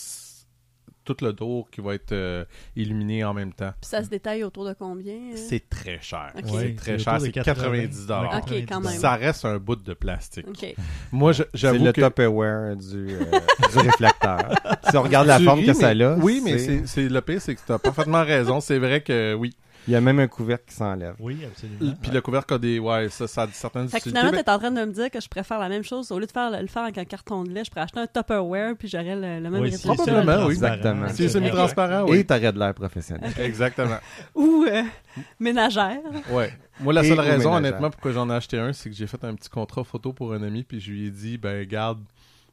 [SPEAKER 2] tout le dos qui va être euh, illuminé en même temps.
[SPEAKER 4] Puis ça se détaille autour de combien? euh?
[SPEAKER 2] C'est très cher.
[SPEAKER 4] Ok.
[SPEAKER 2] C'est très
[SPEAKER 1] c'est
[SPEAKER 2] cher. C'est
[SPEAKER 1] 80.
[SPEAKER 2] 90 dollars.
[SPEAKER 1] Ouais,
[SPEAKER 4] Ok, quand même.
[SPEAKER 2] Ça reste un bout de plastique.
[SPEAKER 4] OK.
[SPEAKER 2] Moi, je-
[SPEAKER 3] c'est
[SPEAKER 2] j'avoue
[SPEAKER 3] le Tupperware du, euh, du réflecteur. Si on regarde la forme
[SPEAKER 2] ris,
[SPEAKER 3] que ça a,
[SPEAKER 2] Oui, mais c'est c'est- le pire, c'est que tu as parfaitement raison. C'est vrai que oui.
[SPEAKER 3] Il y a même un couvercle qui s'enlève.
[SPEAKER 1] Oui, absolument.
[SPEAKER 2] Puis le couvercle a des. Ouais, ça, ça a certaines
[SPEAKER 4] Fait que finalement,
[SPEAKER 2] mais-
[SPEAKER 4] t'es en train de me dire que je préfère la même chose. Au lieu de faire le, le faire avec un carton de lait, je pourrais acheter un Tupperware puis j'aurais le, le même
[SPEAKER 1] Oui,
[SPEAKER 4] résultat.
[SPEAKER 1] c'est
[SPEAKER 2] Probablement, oui.
[SPEAKER 3] Exactement.
[SPEAKER 2] Si c'est
[SPEAKER 4] Ok.
[SPEAKER 2] semi-transparent,
[SPEAKER 3] Et
[SPEAKER 2] oui.
[SPEAKER 3] t'aurais de l'air professionnel.
[SPEAKER 2] Exactement.
[SPEAKER 4] Ou euh, ménagère.
[SPEAKER 2] Ouais. Moi, la seule raison, honnêtement, pourquoi j'en ai acheté un, c'est que j'ai fait un petit contrat photo pour un ami, puis je lui ai dit, ben, garde,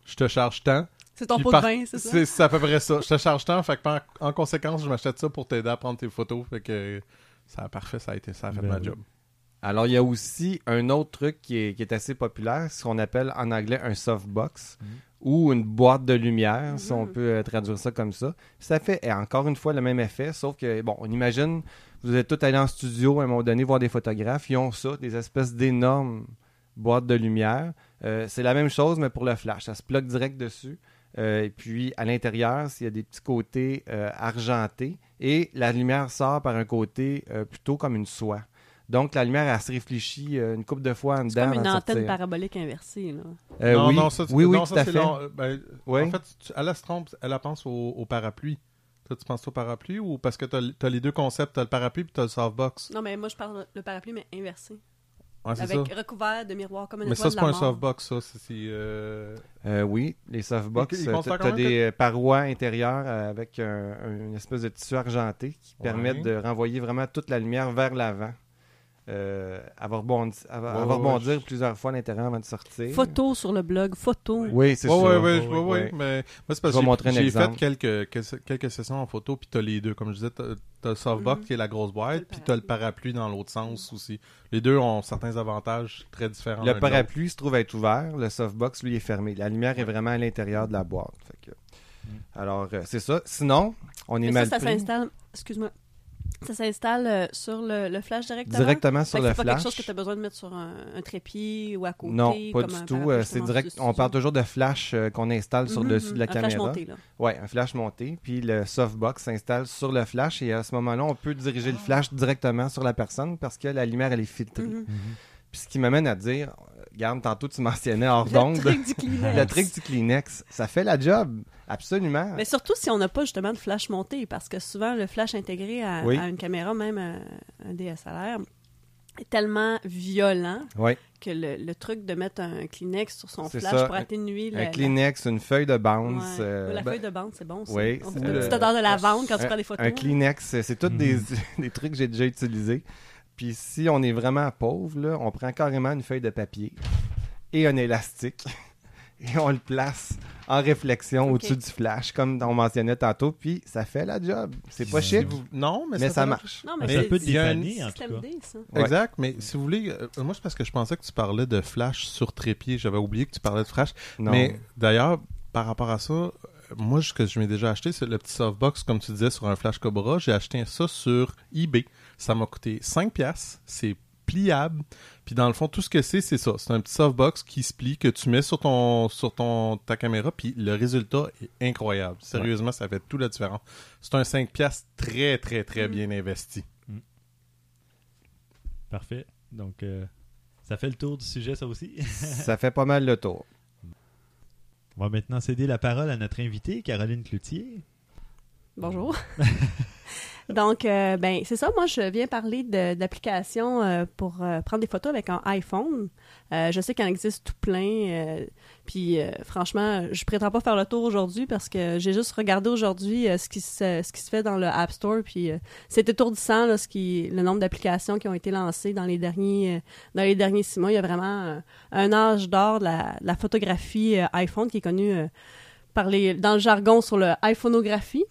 [SPEAKER 2] je te charge tant.
[SPEAKER 4] C'est ton pot
[SPEAKER 2] par-
[SPEAKER 4] de vin, c'est ça?
[SPEAKER 2] C'est à peu près ça. Je te charge tant, fait que par- en conséquence, je m'achète ça pour t'aider à prendre tes photos. Fait que ça a parfait, ça a été ça a fait
[SPEAKER 1] Ben
[SPEAKER 2] ma
[SPEAKER 1] oui.
[SPEAKER 2] job.
[SPEAKER 3] Alors, il y a aussi un autre truc qui est, qui est assez populaire, ce qu'on appelle en anglais un softbox
[SPEAKER 1] Mhm.
[SPEAKER 3] ou une boîte de lumière, si on peut euh, traduire ça comme ça. Ça fait eh, encore une fois le même effet, sauf que, bon, on imagine, vous êtes tous allés en studio à un moment donné voir des photographes, ils ont ça, des espèces d'énormes boîtes de lumière. Euh, c'est la même chose, mais pour le flash. Ça se plug direct dessus. Euh, et puis, à l'intérieur, il y a des petits côtés euh, argentés. Et la lumière sort par un côté euh, plutôt comme une soie. Donc, la lumière, elle se réfléchit euh, une couple de fois en
[SPEAKER 4] C'est
[SPEAKER 3] dedans.
[SPEAKER 4] comme une antenne
[SPEAKER 3] sortir.
[SPEAKER 4] parabolique inversée. Là.
[SPEAKER 3] Euh,
[SPEAKER 2] non,
[SPEAKER 3] oui,
[SPEAKER 2] non, ça, tu-
[SPEAKER 3] oui, oui,
[SPEAKER 2] non, ça, c'est ben,
[SPEAKER 3] Oui.
[SPEAKER 2] En fait, tu- elle se trompe, elle elle pense au, au parapluie. Toi, tu penses au parapluie ou parce que tu as, les deux concepts, tu as le parapluie puis tu as le softbox?
[SPEAKER 4] Non, mais moi, je parle de le parapluie, mais inversé.
[SPEAKER 2] Ouais, c'est
[SPEAKER 4] avec
[SPEAKER 2] ça.
[SPEAKER 4] recouvert de miroir comme une
[SPEAKER 2] Mais ça, c'est pas un softbox, ça. C'est. euh,
[SPEAKER 3] Euh, oui, les softbox, euh, t'as
[SPEAKER 2] même
[SPEAKER 3] des parois intérieures avec un- un- une espèce de tissu argenté qui
[SPEAKER 2] Ouais.
[SPEAKER 3] permettent de renvoyer vraiment toute la lumière vers l'avant. Euh, elle va rebondir, elle va-
[SPEAKER 2] Ouais,
[SPEAKER 3] elle va
[SPEAKER 2] ouais,
[SPEAKER 3] rebondir
[SPEAKER 2] je-
[SPEAKER 3] plusieurs fois à l'intérieur avant de sortir.
[SPEAKER 4] Photo sur le blog, photo.
[SPEAKER 3] Oui, c'est
[SPEAKER 2] Ouais,
[SPEAKER 3] ça.
[SPEAKER 2] ouais, ouais,
[SPEAKER 1] ouais,
[SPEAKER 2] ouais. mais moi, c'est parce
[SPEAKER 3] Je vais
[SPEAKER 2] que
[SPEAKER 3] montrer un
[SPEAKER 2] j'ai- j'ai fait
[SPEAKER 3] exemple.
[SPEAKER 2] quelques, quelques, sessions en photo, puis t'as les deux. Comme je disais, t'as le softbox
[SPEAKER 4] Mhm.
[SPEAKER 2] qui est la grosse boîte, puis t'as le parapluie dans l'autre sens aussi. Les deux ont certains avantages très différents.
[SPEAKER 3] Le parapluie se trouve être ouvert, le softbox, lui, est fermé. La lumière est vraiment à l'intérieur de la boîte. Fait que- Alors, euh, c'est ça. Sinon, on est
[SPEAKER 4] Mais
[SPEAKER 3] mal
[SPEAKER 4] ça, ça
[SPEAKER 3] pris
[SPEAKER 4] s'installe. Excuse-moi. Ça s'installe euh, sur le, le flash directement?
[SPEAKER 3] directement sur le
[SPEAKER 4] c'est pas
[SPEAKER 3] flash.
[SPEAKER 4] quelque chose que tu as besoin de mettre sur un, un trépied ou à côté.
[SPEAKER 3] Non, pas
[SPEAKER 4] comme
[SPEAKER 3] du tout. euh, C'est direct. On parle toujours de flash euh, qu'on installe sur le
[SPEAKER 4] Mhm,
[SPEAKER 3] dessus de la
[SPEAKER 4] un flash
[SPEAKER 3] caméra.
[SPEAKER 4] monté, là.
[SPEAKER 3] Ouais, un flash monté, puis le softbox s'installe sur le flash et à ce moment-là, on peut diriger le flash directement sur la personne parce que la lumière elle est filtrée.
[SPEAKER 4] Mhm.
[SPEAKER 3] Puis ce qui m'amène à dire, regarde, tantôt tu mentionnais hors
[SPEAKER 4] Le
[SPEAKER 3] d'onde,
[SPEAKER 4] truc du Kleenex.
[SPEAKER 3] le trick du Kleenex, ça fait la job, absolument.
[SPEAKER 4] Mais surtout si on n'a pas justement de flash monté, parce que souvent le flash intégré à,
[SPEAKER 3] Oui.
[SPEAKER 4] à une caméra, même à un DSLR, est tellement violent que le, le truc de mettre un Kleenex sur son flash
[SPEAKER 3] ça,
[SPEAKER 4] pour
[SPEAKER 3] un-
[SPEAKER 4] atténuer
[SPEAKER 3] un
[SPEAKER 4] la,
[SPEAKER 3] Kleenex, une feuille de
[SPEAKER 4] la,
[SPEAKER 3] bounce.
[SPEAKER 4] Ouais.
[SPEAKER 3] euh,
[SPEAKER 4] la
[SPEAKER 3] ben,
[SPEAKER 4] feuille de bande, c'est bon. Ça.
[SPEAKER 3] oui,
[SPEAKER 4] On
[SPEAKER 3] le-
[SPEAKER 4] une petite odeur de lavande quand tu
[SPEAKER 3] un-
[SPEAKER 4] prends des photos.
[SPEAKER 3] Un Kleenex, c'est tous des, des trucs que j'ai déjà utilisés. Puis si on est vraiment pauvre, là, on prend carrément une feuille de papier et un élastique et on le place en réflexion au-dessus du flash, comme on mentionnait tantôt, puis ça fait la job. C'est pas chic,
[SPEAKER 2] vous- Non, mais,
[SPEAKER 3] mais ça marche.
[SPEAKER 4] Non, mais,
[SPEAKER 1] Mais
[SPEAKER 4] c'est
[SPEAKER 2] un
[SPEAKER 1] dépanner, en tout
[SPEAKER 4] système
[SPEAKER 1] cas.
[SPEAKER 4] D, ça.
[SPEAKER 3] Ouais.
[SPEAKER 2] Exact, mais si vous voulez, euh, moi c'est parce que je pensais que tu parlais de flash sur trépied. J'avais oublié que tu parlais de flash.
[SPEAKER 3] Non.
[SPEAKER 2] Mais d'ailleurs, par rapport à ça, moi, ce que je m'ai déjà acheté, c'est le petit softbox, comme tu disais, sur un Flash Cobra. J'ai acheté ça sur eBay. Ça m'a coûté 5 piastres. C'est pliable. Puis dans le fond, tout ce que c'est, c'est ça. C'est un petit softbox qui se plie, que tu mets sur ton sur ton ta caméra, puis le résultat est incroyable. Sérieusement, ça fait tout la différence. C'est un 5 piastres très, très, très
[SPEAKER 4] Mm.
[SPEAKER 2] bien investi.
[SPEAKER 1] Parfait. Donc, euh, ça fait le tour du sujet, ça aussi?
[SPEAKER 3] ça fait pas mal le tour.
[SPEAKER 1] On va maintenant céder la parole à notre invitée, Caroline Cloutier.
[SPEAKER 4] Bonjour. Donc, euh, ben, c'est ça. Moi, je viens parler d'applications euh, pour euh, prendre des photos avec un iPhone. Je sais qu'il en existe tout plein. puis, franchement, je prétends pas faire le tour aujourd'hui parce que j'ai juste regardé aujourd'hui ce, qui se, fait dans le App Store. Puis, c'est étourdissant là, ce qui, le nombre d'applications qui ont été lancées dans les derniers, dans les derniers six mois. Il y a vraiment un âge d'or de la, photographie iPhone qui est connu par les, dans le jargon sur le iPhonographie.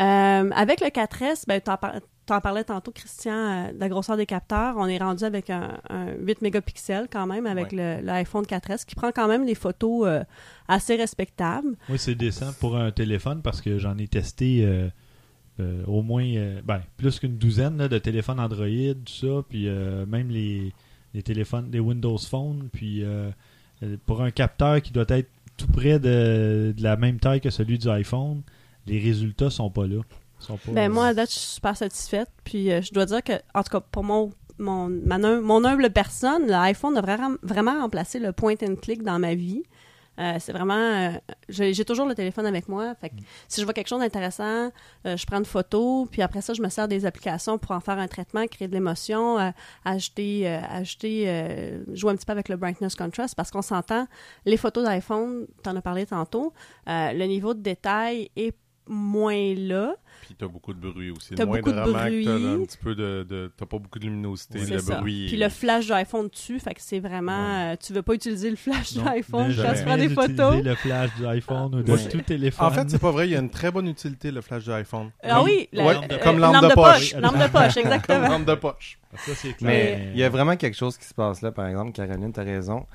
[SPEAKER 4] Euh, avec le 4S, ben, t'en par- t'en parlais tantôt, Christian, euh, de la grosseur des capteurs. On est rendu avec un, un 8 mégapixels quand même avec l'iPhone 4S qui prend quand même des photos euh, assez respectables.
[SPEAKER 1] Oui, c'est décent pour un téléphone parce que j'en ai testé au moins ben, plus qu'une douzaine là, de téléphones Android, tout ça, puis même les, les téléphones, les Windows Phone, puis pour un capteur qui doit être tout près de, de la même taille que celui du iPhone, les résultats sont pas là. Sont pas,
[SPEAKER 4] Ben, moi, à date, je suis super satisfaite. Puis euh, je dois dire que, en tout cas, pour mon, mon, ma mon humble personne, l'iPhone a vraiment, vraiment remplacé le point and click dans ma vie. Euh, c'est vraiment. euh, j'ai toujours le téléphone avec moi. Fait que si je vois quelque chose d'intéressant, euh, je prends une photo, puis après ça, je me sers des applications pour en faire un traitement, créer de l'émotion, euh, ajouter, euh, ajouter euh, jouer un petit peu avec le brightness contrast, parce qu'on s'entend, les photos d'iPhone, tu en as parlé tantôt, euh, le niveau de détail est moins là.
[SPEAKER 2] Puis t'as beaucoup de bruit aussi.
[SPEAKER 4] T'as
[SPEAKER 2] Moins
[SPEAKER 4] beaucoup de
[SPEAKER 2] que t'as
[SPEAKER 4] bruit.
[SPEAKER 2] un petit peu de, de- t'as pas beaucoup de luminosité, le
[SPEAKER 4] ça.
[SPEAKER 2] bruit.
[SPEAKER 4] Puis le flash de iPhone dessus, fait que c'est vraiment. euh, tu veux pas utiliser le flash
[SPEAKER 1] Non,
[SPEAKER 4] de iPhone
[SPEAKER 1] ne
[SPEAKER 4] quand tu prends des photos.
[SPEAKER 1] le flash du iPhone ou de
[SPEAKER 2] Ouais.
[SPEAKER 1] tout téléphone.
[SPEAKER 2] En fait, c'est pas vrai, il y a une très bonne utilité le flash de iPhone.
[SPEAKER 4] Ah
[SPEAKER 2] Comme-
[SPEAKER 4] oui, la-
[SPEAKER 2] Ouais,
[SPEAKER 4] euh,
[SPEAKER 2] comme lampe, de,
[SPEAKER 4] poche. Lampe de poche,
[SPEAKER 2] Comme
[SPEAKER 4] exactement.
[SPEAKER 2] lampe de poche.
[SPEAKER 1] Ça, c'est clair.
[SPEAKER 3] Mais il y a vraiment quelque chose qui se passe là, par exemple, Caroline, tu as raison.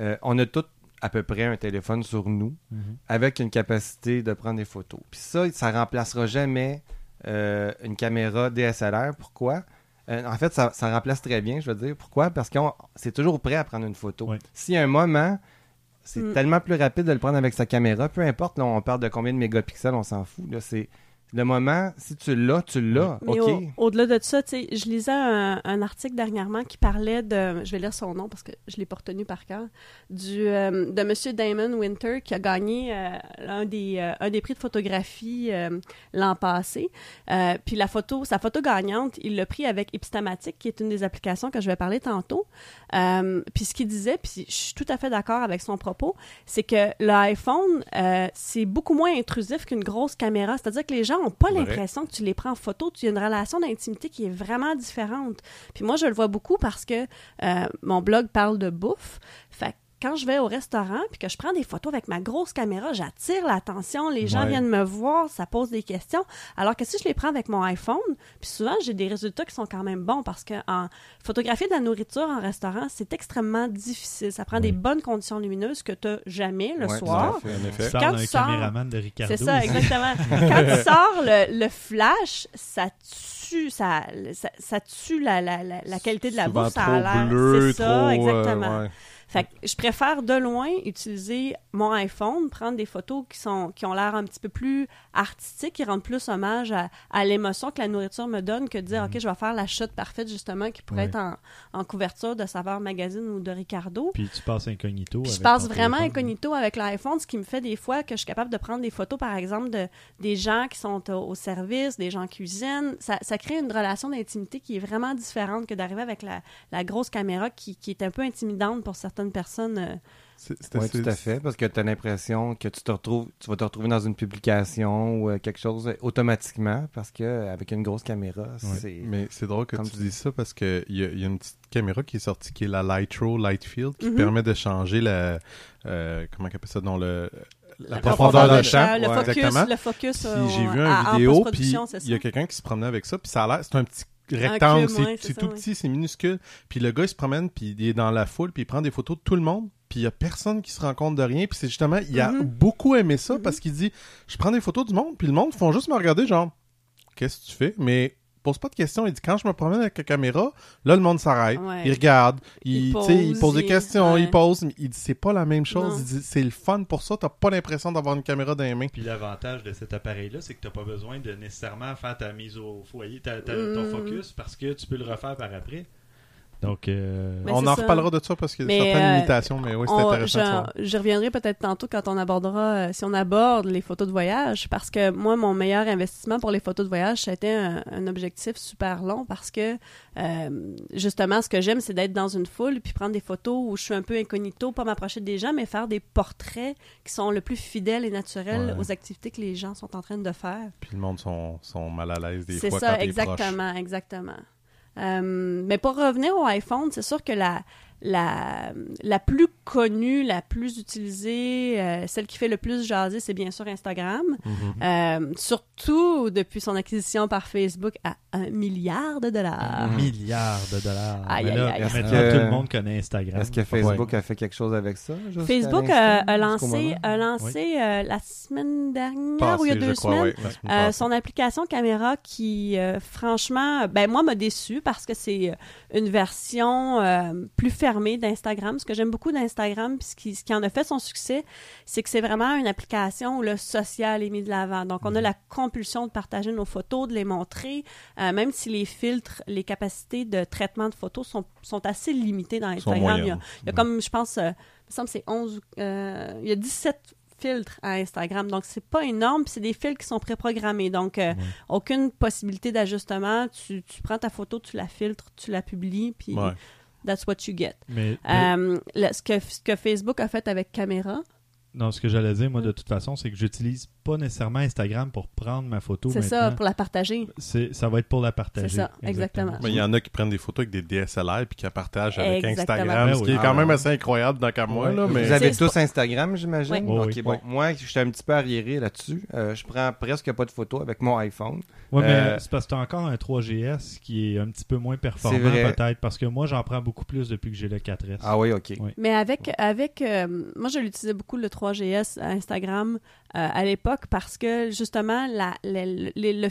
[SPEAKER 3] Euh, on a tous à peu près un téléphone sur nous
[SPEAKER 1] Mhm.
[SPEAKER 3] avec une capacité de prendre des photos. Puis ça, ça remplacera jamais euh, une caméra DSLR. Pourquoi? Euh, en fait, ça, ça remplace très bien, je veux dire. Pourquoi? Parce que c'est toujours prêt à prendre une photo. Y a un moment, c'est
[SPEAKER 4] Mm.
[SPEAKER 3] tellement plus rapide de le prendre avec sa caméra. Peu importe, là, on parle de combien de mégapixels, on s'en fout. Là, c'est le moment, si tu l'as, tu l'as.
[SPEAKER 4] Mais
[SPEAKER 3] OK?
[SPEAKER 4] au- au-delà de ça, je lisais un, un article dernièrement qui parlait de, je vais lire son nom parce que je l'ai pas retenu par cœur, du euh, de Monsieur Damon Winter qui a gagné euh, un des euh, un des prix de photographie l'an passé. Puis la photo, sa photo gagnante, il l'a pris avec Epistamatic, qui est une des applications que je vais parler tantôt. Puis ce qu'il disait, puis je suis tout à fait d'accord avec son propos, c'est que l'iPhone, c'est beaucoup moins intrusif qu'une grosse caméra. C'est-à-dire que les gens n'ont pas l'impression que tu les prends en photo. Tu as une relation d'intimité qui est vraiment différente. Puis moi, je le vois beaucoup parce que euh, mon blog parle de bouffe. Fait quand je vais au restaurant puis que je prends des photos avec ma grosse caméra, j'attire l'attention, les gens
[SPEAKER 2] Ouais.
[SPEAKER 4] viennent me voir, ça pose des questions. Alors que si je les prends avec mon iPhone, puis souvent j'ai des résultats qui sont quand même bons parce que en photographier de la nourriture en restaurant, c'est extrêmement difficile. Ça prend des bonnes conditions lumineuses que tu n'as jamais le
[SPEAKER 3] Ouais,
[SPEAKER 4] soir.
[SPEAKER 3] fait.
[SPEAKER 4] Quand
[SPEAKER 1] parles
[SPEAKER 4] tu sors-
[SPEAKER 1] caméraman de Ricardo.
[SPEAKER 4] C'est ça,
[SPEAKER 1] aussi.
[SPEAKER 4] exactement. Quand tu sors le, le flash, ça tue, ça, ça, ça tue la, la, la, la qualité de la bouffe. Ça a l'air. C'est ça,
[SPEAKER 2] trop, euh,
[SPEAKER 4] exactement.
[SPEAKER 2] ouais.
[SPEAKER 4] Fait que je préfère de loin utiliser mon iPhone, prendre des photos qui sont qui ont l'air un petit peu plus artistiques, qui rendent plus hommage à, à l'émotion que la nourriture me donne, que de dire ok je vais faire la shot parfaite justement qui pourrait
[SPEAKER 1] Ouais.
[SPEAKER 4] être en, en couverture de Saveur Magazine ou de Ricardo.
[SPEAKER 1] Puis tu passes incognito.
[SPEAKER 4] Puis je
[SPEAKER 1] avec
[SPEAKER 4] passe vraiment
[SPEAKER 1] téléphone.
[SPEAKER 4] incognito avec l'iPhone, ce qui me fait des fois que je suis capable de prendre des photos, par exemple, de, des gens qui sont au, au service, des gens qui cuisinent. Ça, ça crée une relation d'intimité qui est vraiment différente que d'arriver avec la, la grosse caméra qui, qui est un peu intimidante pour certaines personnes. euh.
[SPEAKER 2] C'est-
[SPEAKER 3] tout à fait, parce que tu as l'impression que tu te retrouves, tu vas te retrouver dans une publication ou euh, quelque chose euh, automatiquement, parce que euh, avec une grosse caméra, c'est...
[SPEAKER 2] Mais c'est drôle que
[SPEAKER 3] Comme
[SPEAKER 2] tu dises ça parce qu'il y, a- il y a une petite caméra qui est sortie qui est la Lightro Lightfield qui
[SPEAKER 4] Mhm.
[SPEAKER 2] permet de changer la. euh, comment on appelle ça dans le. La,
[SPEAKER 4] La
[SPEAKER 2] profondeur de champ.
[SPEAKER 4] le
[SPEAKER 2] Ouais,
[SPEAKER 4] focus,
[SPEAKER 2] exactement.
[SPEAKER 4] le focus
[SPEAKER 2] Puis
[SPEAKER 4] euh,
[SPEAKER 2] j'ai vu
[SPEAKER 4] à-
[SPEAKER 2] une vidéo, puis il y a quelqu'un qui se promenait avec ça, puis ça a l'air. C'est un petit. Rectangle, c'est tout
[SPEAKER 4] ouais.
[SPEAKER 2] petit, c'est minuscule. Puis le gars, il se promène, puis il est dans la foule, puis il prend des photos de tout le monde, puis il y a personne qui se rend compte de rien. Puis c'est justement, il a
[SPEAKER 4] Mhm.
[SPEAKER 2] beaucoup aimé ça
[SPEAKER 4] Mhm.
[SPEAKER 2] parce qu'il dit, je prends des photos du monde, puis le monde font juste me regarder, genre, qu'est-ce que tu fais? Mais pose pas de questions. Il dit, quand je me promène avec la caméra, là, le monde s'arrête.
[SPEAKER 4] Ouais.
[SPEAKER 2] Il regarde, il,
[SPEAKER 4] Il
[SPEAKER 2] tu sais, il
[SPEAKER 4] pose,
[SPEAKER 2] pose des questions,
[SPEAKER 4] ouais.
[SPEAKER 2] il pose. mais Il dit, c'est pas la même chose.
[SPEAKER 4] Non.
[SPEAKER 2] Il dit, c'est le fun pour ça. T'as pas l'impression d'avoir une caméra dans les mains.
[SPEAKER 1] Puis l'avantage de cet appareil-là, c'est que tu n'as pas besoin de nécessairement faire ta mise au foyer, ta- ta- ton
[SPEAKER 4] Mm.
[SPEAKER 1] focus, parce que tu peux le refaire par après. Donc, euh,
[SPEAKER 2] on en
[SPEAKER 4] ça.
[SPEAKER 2] reparlera de ça parce qu'il y a
[SPEAKER 4] Mais,
[SPEAKER 2] certaines
[SPEAKER 4] euh,
[SPEAKER 2] limitations, mais oui, c'est intéressant
[SPEAKER 4] je reviendrai peut-être tantôt quand on abordera, euh, si on aborde les photos de voyage, parce que moi, mon meilleur investissement pour les photos de voyage, c'était un, un objectif super long parce que, euh, justement, ce que j'aime, c'est d'être dans une foule puis prendre des photos où je suis un peu incognito, pas m'approcher des gens, mais faire des portraits qui sont le plus fidèles et naturels
[SPEAKER 2] Ouais.
[SPEAKER 4] aux activités que les gens sont en train de faire.
[SPEAKER 2] Puis le monde sont, sont mal à l'aise des
[SPEAKER 4] C'est
[SPEAKER 2] fois
[SPEAKER 4] ça,
[SPEAKER 2] quand t'es proche.
[SPEAKER 4] exactement, exactement. Euh, mais pour revenir au iPhone, c'est sûr que la, la, la plus connue, la plus utilisée, euh, celle qui fait le plus jaser, c'est bien sûr Instagram.
[SPEAKER 2] Mhm.
[SPEAKER 4] Euh, surtout depuis son acquisition par Facebook à un milliard de dollars.
[SPEAKER 2] Mhm.
[SPEAKER 1] milliards de dollars.
[SPEAKER 4] Aïe,
[SPEAKER 1] Mais
[SPEAKER 4] aïe,
[SPEAKER 1] là,
[SPEAKER 4] aïe.
[SPEAKER 3] Est-ce
[SPEAKER 1] maintenant,
[SPEAKER 3] que-
[SPEAKER 1] tout le monde connaît Instagram.
[SPEAKER 3] Est-ce que Facebook a fait quelque chose avec ça?
[SPEAKER 4] Facebook a, lancé, a lancé euh, la semaine dernière
[SPEAKER 2] Passé,
[SPEAKER 4] ou il y a deux
[SPEAKER 2] crois,
[SPEAKER 4] semaines Euh, son application caméra qui, euh, franchement, ben moi m'a déçu parce que c'est une version euh, plus fermée d'Instagram. Ce que j'aime beaucoup d'Instagram, puis ce qui, ce qui en a fait son succès, c'est que c'est vraiment une application où le social est mis de l'avant. Donc, on a la compulsion de partager nos photos, de les montrer, euh, même si les filtres, les capacités de traitement de photos sont, sont assez limitées dans Instagram. Il y a,
[SPEAKER 2] moyennes.
[SPEAKER 4] il y a comme, je pense, euh, il me semble que c'est 11, euh, il y a 17 filtres à Instagram. Donc, c'est pas énorme, puis c'est des filtres qui sont préprogrammés. Donc, euh, aucune possibilité d'ajustement. Tu, tu prends ta photo, tu la filtres, tu la publies, puis
[SPEAKER 2] Ouais.
[SPEAKER 4] That's what you get.
[SPEAKER 1] Mais,
[SPEAKER 4] Euh, le- ce, que, ce que Facebook a fait avec Caméra,
[SPEAKER 1] non, ce que j'allais dire, moi, de toute façon, c'est que j'utilise pas nécessairement Instagram pour prendre ma photo.
[SPEAKER 4] c'est ça, pour la partager.
[SPEAKER 1] C'est- Ça va être pour la partager.
[SPEAKER 4] C'est ça, exactement.
[SPEAKER 2] Mais il y en a qui prennent des photos avec des DSLR puis qui la partagent avec
[SPEAKER 4] Exactement.
[SPEAKER 2] Instagram,
[SPEAKER 1] Ben
[SPEAKER 2] ce
[SPEAKER 1] oui.
[SPEAKER 2] qui est
[SPEAKER 3] Ah
[SPEAKER 2] quand même
[SPEAKER 3] ouais.
[SPEAKER 2] assez incroyable dans moi.
[SPEAKER 1] Ouais.
[SPEAKER 2] Là, mais...
[SPEAKER 3] Vous avez tous Instagram, j'imagine?
[SPEAKER 4] Oui.
[SPEAKER 1] Oui,
[SPEAKER 3] Ok,
[SPEAKER 1] oui.
[SPEAKER 3] bon. Moi, je suis un petit peu arriéré là-dessus. Euh, je prends presque pas de photos avec mon iPhone.
[SPEAKER 1] Ouais, mais
[SPEAKER 3] Euh,
[SPEAKER 1] c'est parce que t'as encore un 3GS qui est un petit peu moins performant, peut-être, parce que moi, j'en prends beaucoup plus depuis que j'ai le 4S.
[SPEAKER 3] Ah oui, ok.
[SPEAKER 4] Mais avec, avec euh, moi, je l'utilisais beaucoup le 3GS à Instagram euh, à l'époque parce que justement, le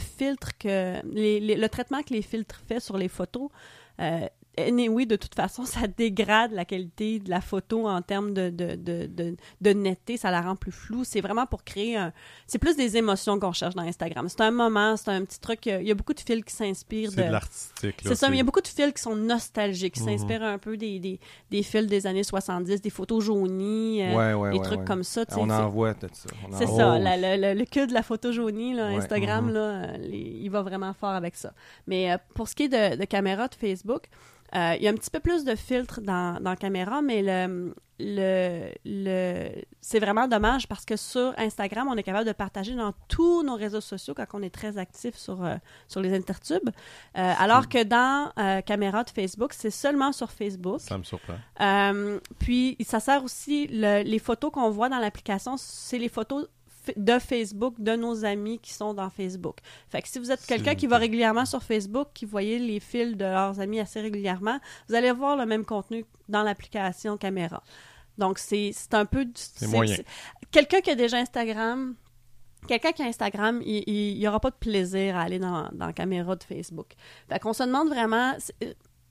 [SPEAKER 4] traitement que les filtres fait sur les photos, euh, oui, de toute façon, ça dégrade la qualité de la photo en termes de, de, de, de, de netteté, ça la rend plus floue. C'est vraiment pour créer un. C'est plus des émotions qu'on cherche dans Instagram. C'est un moment, c'est un petit truc. Il y a beaucoup de fils qui s'inspirent
[SPEAKER 2] C'est
[SPEAKER 4] de.
[SPEAKER 2] de l'artistique.
[SPEAKER 4] C'est ça, mais il y a beaucoup de fils qui sont nostalgiques, qui
[SPEAKER 2] Mhm.
[SPEAKER 4] s'inspirent un peu des, des, des fils des années 70, des photos jaunies, euh,
[SPEAKER 3] ouais, ouais,
[SPEAKER 4] des
[SPEAKER 3] ouais,
[SPEAKER 4] trucs comme ça.
[SPEAKER 3] On en voit de ça. En
[SPEAKER 4] C'est ça,
[SPEAKER 3] Oh.
[SPEAKER 4] la- la- la- le cul de la photo jaunie, là, Instagram,
[SPEAKER 3] mhm.
[SPEAKER 4] là, euh, les- il va vraiment fort avec ça. Mais euh, pour ce qui est de, de caméra de Facebook, euh, il y a un petit peu plus de filtres dans, dans caméra, mais le, le, le, c'est vraiment dommage parce que sur Instagram, on est capable de partager dans tous nos réseaux sociaux quand on est très actif sur, euh, sur les intertubes. Euh, alors que dans euh, caméra de Facebook, c'est seulement sur Facebook.
[SPEAKER 2] Ça me surprend.
[SPEAKER 4] Puis, ça sert aussi, le- les photos qu'on voit dans l'application, c'est les photos de Facebook, de nos amis qui sont dans Facebook. Fait que si vous êtes quelqu'un qui va régulièrement sur Facebook, qui voyez les fils de leurs amis assez régulièrement, vous allez voir le même contenu dans l'application caméra. Donc, c'est c'est un peu... C'est
[SPEAKER 2] moyen.
[SPEAKER 4] c'est- Quelqu'un qui a déjà Instagram... Quelqu'un qui a Instagram, il n'y aura pas de plaisir à aller dans, dans la caméra de Facebook. Fait qu'on se demande vraiment...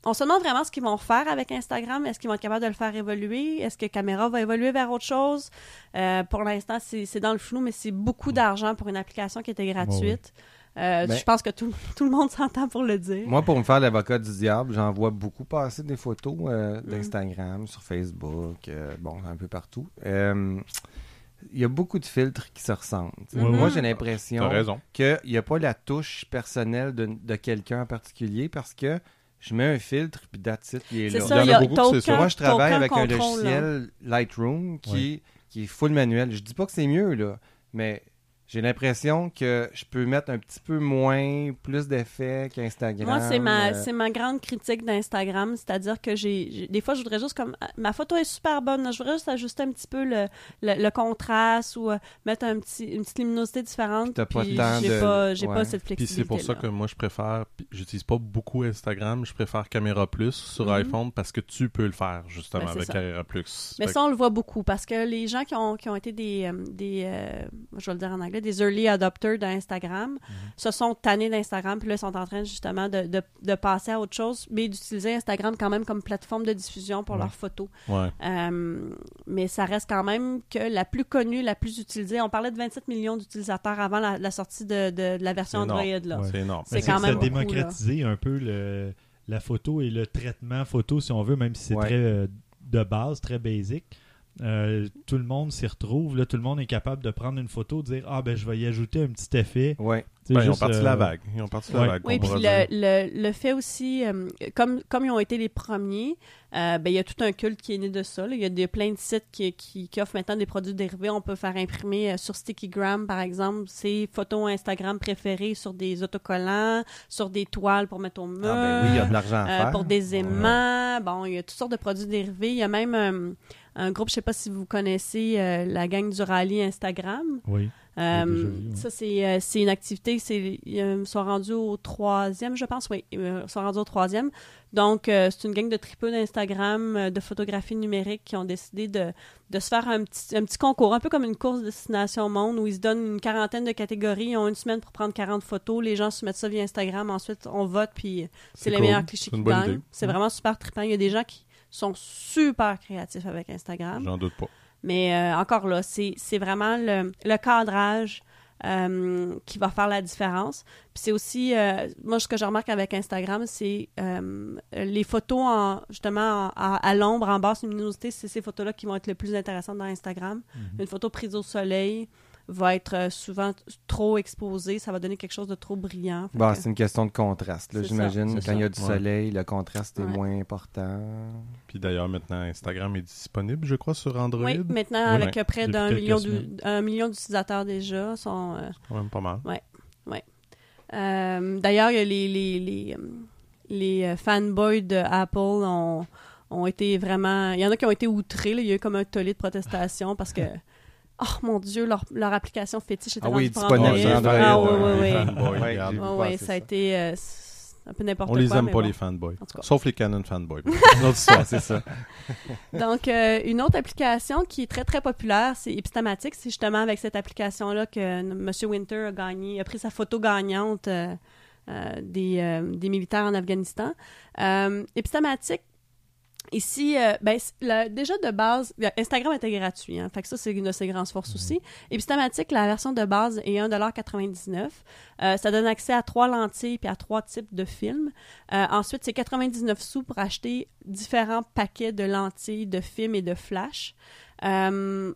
[SPEAKER 4] on se demande vraiment ce qu'ils vont faire avec Instagram. Est-ce qu'ils vont être capables de le faire évoluer? Est-ce que Caméra va évoluer vers autre chose? Euh, pour l'instant, c'est c'est dans le flou, mais c'est beaucoup d'argent pour une application qui était gratuite. Euh,
[SPEAKER 3] Ben-
[SPEAKER 4] je pense que tout, tout le monde s'entend pour le dire.
[SPEAKER 3] Moi, pour me faire l'avocat du diable, j'en vois beaucoup passer des photos
[SPEAKER 4] Mm.
[SPEAKER 3] euh, d'Instagram, sur Facebook, euh, bon, un peu partout. Euh, Il y a beaucoup de filtres qui se ressemblent. sais.
[SPEAKER 1] Ouais,
[SPEAKER 3] Moi, j'ai l'impression qu'il n'y a pas la touche personnelle de, de quelqu'un en particulier parce que je mets un filtre puis that's it, il est là.
[SPEAKER 2] Il y en
[SPEAKER 4] il y
[SPEAKER 2] a
[SPEAKER 4] a,
[SPEAKER 2] beaucoup que
[SPEAKER 3] Moi, je travaille avec un logiciel Lightroom qui, qui est full manuel. Je dis pas que c'est mieux, là, mais j'ai l'impression que je peux mettre un petit peu moins, plus d'effets qu'Instagram.
[SPEAKER 4] Moi, c'est ma,
[SPEAKER 3] euh,
[SPEAKER 4] c'est ma grande critique d'Instagram, c'est-à-dire que j'ai, des fois, je voudrais juste comme, ma photo est super bonne, je voudrais juste ajuster un petit peu le, le, le contraste ou euh, mettre un petit, une petite luminosité différente.
[SPEAKER 3] Puis t'as pas
[SPEAKER 4] puis
[SPEAKER 3] le temps
[SPEAKER 4] j'ai
[SPEAKER 3] de-
[SPEAKER 4] pas, j'ai
[SPEAKER 3] ouais.
[SPEAKER 4] pas cette
[SPEAKER 2] Puis
[SPEAKER 4] flexibilité.
[SPEAKER 2] c'est pour ça que moi je préfère, puis j'utilise pas beaucoup Instagram, je préfère Caméra Plus sur
[SPEAKER 4] Mhm.
[SPEAKER 2] iPhone parce que tu peux le faire justement
[SPEAKER 4] Ben,
[SPEAKER 2] avec
[SPEAKER 4] ça.
[SPEAKER 2] Caméra Plus.
[SPEAKER 4] Mais
[SPEAKER 2] Fait
[SPEAKER 4] ça, on le voit beaucoup parce que les gens qui ont, qui ont été des, euh, des euh, je vais le dire en anglais, des early adopters d'Instagram
[SPEAKER 2] Mhm.
[SPEAKER 4] se sont tannés d'Instagram puis là, ils sont en train justement de, de, de passer à autre chose, mais d'utiliser Instagram quand même comme plateforme de diffusion pour
[SPEAKER 1] Ouais.
[SPEAKER 4] leurs photos.
[SPEAKER 2] ouais.
[SPEAKER 4] Euh, mais ça reste quand même que la plus connue, la plus utilisée. On parlait de 27 millions d'utilisateurs avant la, la sortie de, de- de la version. Android.
[SPEAKER 1] Ouais.
[SPEAKER 2] C'est énorme.
[SPEAKER 4] C'est quand même
[SPEAKER 1] ça démocratisé un peu le, la photo et le traitement photo, si on veut, même si c'est
[SPEAKER 3] Ouais.
[SPEAKER 1] très euh, de base, très basic. Euh, tout le monde s'y retrouve. Là, tout le monde est capable de prendre une photo, de dire Ah, ben, je vais y ajouter un petit effet.
[SPEAKER 3] Ouais.
[SPEAKER 1] Tu sais,
[SPEAKER 2] Ben, ils ont
[SPEAKER 1] juste,
[SPEAKER 2] parti
[SPEAKER 1] euh,
[SPEAKER 2] la vague. Ils ont parti la vague.
[SPEAKER 4] Oui,
[SPEAKER 2] on
[SPEAKER 4] puis le, le, le fait aussi, euh, comme, comme ils ont été les premiers, euh, ben, il y a tout un culte qui est né de ça. là. Il y a des, plein de sites qui, qui, qui offrent maintenant des produits dérivés. On peut faire imprimer euh, sur StickyGram, par exemple, ses photos Instagram préférées sur des autocollants, sur des toiles pour mettre au mur.
[SPEAKER 3] Ah ben oui, il y a de l'argent à
[SPEAKER 4] Euh,
[SPEAKER 3] faire.
[SPEAKER 4] pour des aimants. Bon, il y a toutes sortes de produits dérivés. Il y a même euh, un groupe, je sais pas si vous connaissez euh, la gang du rallye Instagram.
[SPEAKER 1] Oui.
[SPEAKER 4] Euh,
[SPEAKER 1] vu.
[SPEAKER 4] Ça, c'est euh, c'est une activité. c'est- Ils sont rendus au troisième, je pense. Oui, ils sont rendus au troisième. Donc, euh, c'est une gang de tripeux d'Instagram, de photographie numérique qui ont décidé de, de se faire un petit, un petit concours, un peu comme une course destination monde où ils se donnent une quarantaine de catégories. Ils ont une semaine pour prendre 40 photos. Les gens soumettent ça via Instagram. Ensuite, on vote, puis c'est les
[SPEAKER 2] cool.
[SPEAKER 4] meilleurs clichés qui gagnent. C'est vraiment super trippant. Il y a des gens qui sont super créatifs avec Instagram.
[SPEAKER 2] J'en doute pas.
[SPEAKER 4] Mais euh, encore là, c'est vraiment le, le cadrage euh, qui va faire la différence. Puis c'est aussi, euh, moi, ce que je remarque avec Instagram, c'est les photos, en, justement, en- à, à l'ombre, en basse luminosité, c'est ces photos-là qui vont être les plus intéressantes dans Instagram. Une photo prise au soleil va être euh, souvent trop exposée, ça va donner quelque chose de trop brillant.
[SPEAKER 3] Bon,
[SPEAKER 4] que-
[SPEAKER 3] c'est une question de contraste. J'imagine quand
[SPEAKER 4] ça.
[SPEAKER 3] il y a du
[SPEAKER 2] Ouais.
[SPEAKER 3] soleil, le contraste est moins important.
[SPEAKER 2] Puis d'ailleurs, maintenant, Instagram est disponible, je crois, sur Android?
[SPEAKER 4] oui, maintenant,
[SPEAKER 1] Oui.
[SPEAKER 4] avec euh, près d'un million,
[SPEAKER 1] semaines.
[SPEAKER 4] d'u- un million d'utilisateurs déjà, sont, euh,
[SPEAKER 2] C'est quand même pas mal.
[SPEAKER 4] Euh, D'ailleurs, il y a les, les, les, les, fanboys de Apple ont, ont été vraiment... Il y en a qui ont été outrés. là. Il y a eu comme un tollé de protestation parce que... Oh mon Dieu, leur, leur application fétiche était
[SPEAKER 3] Ah oui, disponible
[SPEAKER 4] Ah oui, oui, oui.
[SPEAKER 3] passer
[SPEAKER 4] ça a été euh, un peu n'importe
[SPEAKER 2] On
[SPEAKER 4] quoi.
[SPEAKER 2] les aime pas,
[SPEAKER 4] bon.
[SPEAKER 2] les fanboys.
[SPEAKER 4] En tout cas.
[SPEAKER 2] Sauf les Canon fanboys. Une autre histoire.
[SPEAKER 3] c'est ça.
[SPEAKER 4] Donc, euh, une autre application qui est très, très populaire, c'est Epistamatic. C'est justement avec cette application-là que M. Winter a gagné, a pris sa photo gagnante euh, euh, des, euh, des militaires en Afghanistan. Euh, Epistamatic, ici, euh, ben, déjà de base, Instagram était gratuit. Hein, fait que ça, c'est une de ses grandes forces aussi. Epistamatic, la version de base est 1,99$. Euh, ça donne accès à trois lentilles puis à trois types de films. Euh, ensuite, c'est 99 sous pour acheter différents paquets de lentilles, de films et de flash. Euh,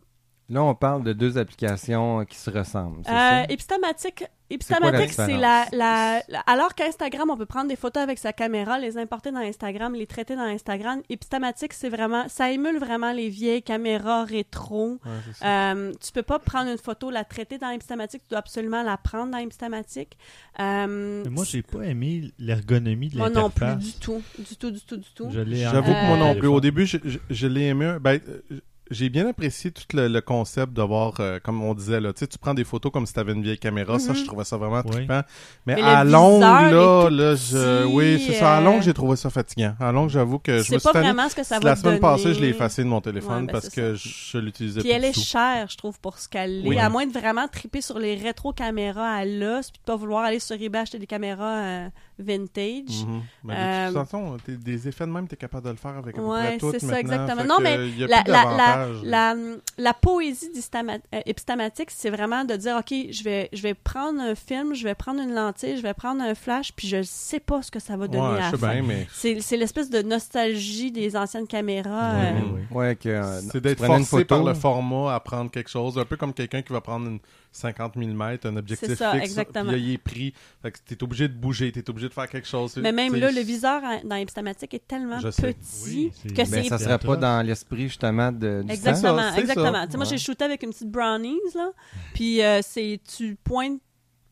[SPEAKER 3] Là, on parle de deux applications qui se ressemblent.
[SPEAKER 4] euh,
[SPEAKER 3] ça?
[SPEAKER 4] Epistamatic, Epistamatic, c'est la, la, la- Alors qu'Instagram, on peut prendre des photos avec sa caméra, les importer dans Instagram, les traiter dans Instagram. Epistamatic, c'est vraiment. Ça émule vraiment les vieilles caméras rétro.
[SPEAKER 2] Ouais.
[SPEAKER 4] Euh, tu peux pas prendre une photo, la traiter dans Epistamatic, tu dois absolument la prendre dans Epistamatic. Euh,
[SPEAKER 1] moi, j'ai pas aimé l'ergonomie de
[SPEAKER 4] moi non plus,
[SPEAKER 1] l'interface.
[SPEAKER 4] du tout. Du tout, du tout, du tout.
[SPEAKER 2] J'avoue que moi non plus. Au début, je, je- je l'ai aimé. Ben, euh, j'ai bien apprécié tout le, le concept d'avoir, euh, comme on disait, là, tu sais, tu prends des photos comme si tu avais une vieille caméra. Ça,
[SPEAKER 4] Mhm.
[SPEAKER 2] je trouvais ça vraiment
[SPEAKER 1] Oui.
[SPEAKER 2] trippant. Mais,
[SPEAKER 4] Mais
[SPEAKER 2] à longue, là, là, je,
[SPEAKER 4] petit,
[SPEAKER 2] oui, c'est ça. À
[SPEAKER 4] euh,
[SPEAKER 2] longue, j'ai trouvé ça fatigant. À longue, j'avoue que je me suis
[SPEAKER 4] pas vraiment ce que ça va
[SPEAKER 2] La semaine
[SPEAKER 4] donner.
[SPEAKER 2] passée, je l'ai effacé de mon téléphone
[SPEAKER 4] Ouais, ben,
[SPEAKER 2] parce que je l'utilisais
[SPEAKER 4] Puis
[SPEAKER 2] plus
[SPEAKER 4] elle est chère, je trouve, pour ce qu'elle est.
[SPEAKER 2] Oui.
[SPEAKER 4] À moins de vraiment triper sur les rétro-caméras à l'os, puis de pas vouloir aller sur eBay acheter des caméras euh, vintage.
[SPEAKER 2] Mhm. Mais de
[SPEAKER 4] Euh,
[SPEAKER 2] toute façon, des effets de même, tu es capable de le faire avec peu
[SPEAKER 4] Ouais,
[SPEAKER 2] près tout
[SPEAKER 4] c'est ça, exactement. Non, mais La, la, la,
[SPEAKER 2] d'avantages.
[SPEAKER 4] la, la poésie euh, épistamatique, c'est vraiment de dire, OK, je vais, je vais prendre un film, je vais prendre une lentille, je vais prendre un flash, puis je sais pas ce que ça va donner
[SPEAKER 2] Ouais,
[SPEAKER 4] à la fin.
[SPEAKER 2] mais
[SPEAKER 4] C'est l'espèce de nostalgie des anciennes caméras.
[SPEAKER 1] Ouais,
[SPEAKER 4] euh,
[SPEAKER 1] ouais.
[SPEAKER 3] Que, euh,
[SPEAKER 2] c'est d'être forcé
[SPEAKER 3] photo,
[SPEAKER 2] par le format à prendre quelque chose, un peu comme quelqu'un qui va prendre une 50 mm, un objectif
[SPEAKER 4] C'est ça,
[SPEAKER 2] fixe,
[SPEAKER 4] exactement.
[SPEAKER 2] puis là, il est pris. Fait que t'es obligé de bouger, t'es obligé obligé de faire quelque chose.
[SPEAKER 4] Mais même là, le viseur dans Ipstamatic est tellement
[SPEAKER 2] Je
[SPEAKER 4] petit
[SPEAKER 1] Oui, c'est-
[SPEAKER 4] que
[SPEAKER 3] Mais
[SPEAKER 4] c'est
[SPEAKER 3] ça serait pas dans l'esprit justement de, du
[SPEAKER 4] Exactement,
[SPEAKER 2] ça,
[SPEAKER 4] exactement.
[SPEAKER 2] ça.
[SPEAKER 4] Tu sais, moi,
[SPEAKER 3] Ouais.
[SPEAKER 4] j'ai shooté avec une petite brownies, là. Puis euh, c'est, tu pointes,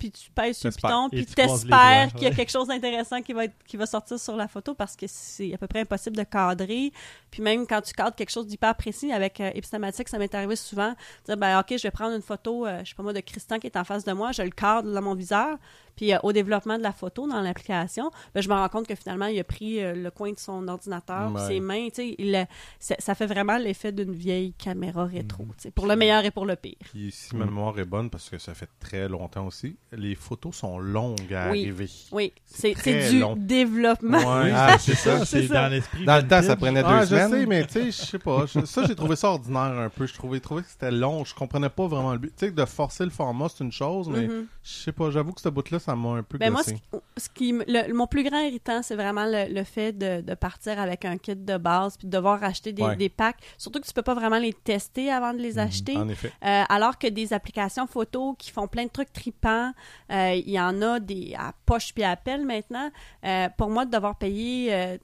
[SPEAKER 4] puis tu pèses sur le piton, puis t'espères qu'il y a
[SPEAKER 1] ouais.
[SPEAKER 4] quelque chose d'intéressant qui va, être, qui va sortir sur la photo parce que c'est à peu près impossible de cadrer. Puis même quand tu cadres quelque chose d'hyper précis avec euh, ça m'est arrivé souvent. de Dire, ben, OK, je vais prendre une photo, euh, je sais pas moi, de Christian qui est en face de moi, je le cadre dans mon viseur. Puis euh, au développement de la photo dans l'application, ben, je me rends compte que finalement, il a pris euh, le coin de son ordinateur,
[SPEAKER 2] Ouais.
[SPEAKER 4] ses mains, tu sais, il a- ça, fait vraiment l'effet d'une vieille caméra rétro, tu sais, pour le meilleur et pour le pire.
[SPEAKER 2] Puis si ma mémoire est bonne, parce que ça fait très longtemps aussi, les photos sont longues à
[SPEAKER 4] Oui.
[SPEAKER 2] arriver.
[SPEAKER 4] Oui,
[SPEAKER 2] C'est
[SPEAKER 4] du
[SPEAKER 2] long.
[SPEAKER 4] développement.
[SPEAKER 2] Ouais.
[SPEAKER 3] Ah,
[SPEAKER 1] c'est ça,
[SPEAKER 4] c'est
[SPEAKER 1] dans l'esprit.
[SPEAKER 3] Dans le temps, ça prenait deux
[SPEAKER 2] Ah, je
[SPEAKER 3] semaines.
[SPEAKER 2] sais, mais tu sais, je sais pas. Je- ça, j'ai trouvé ça ordinaire un peu. Je trouvais, trouvais que c'était long. Je comprenais pas vraiment le but. Tu sais, de forcer le format, c'est une chose, mais
[SPEAKER 4] Mhm.
[SPEAKER 2] je sais pas. J'avoue que ce bout-là, ça m'a un peu
[SPEAKER 4] Ben moi, ce qui, ce qui m- le- mon plus grand irritant, c'est vraiment le, le fait de, de partir avec un kit de base puis de devoir acheter des,
[SPEAKER 2] Ouais.
[SPEAKER 4] des packs. Surtout que tu peux pas vraiment les tester avant de les acheter.
[SPEAKER 2] En effet.
[SPEAKER 4] Euh, alors que des applications photo qui font plein de trucs tripants, euh, il y en a des à poche puis à appel maintenant. Euh, pour moi, de devoir payer euh,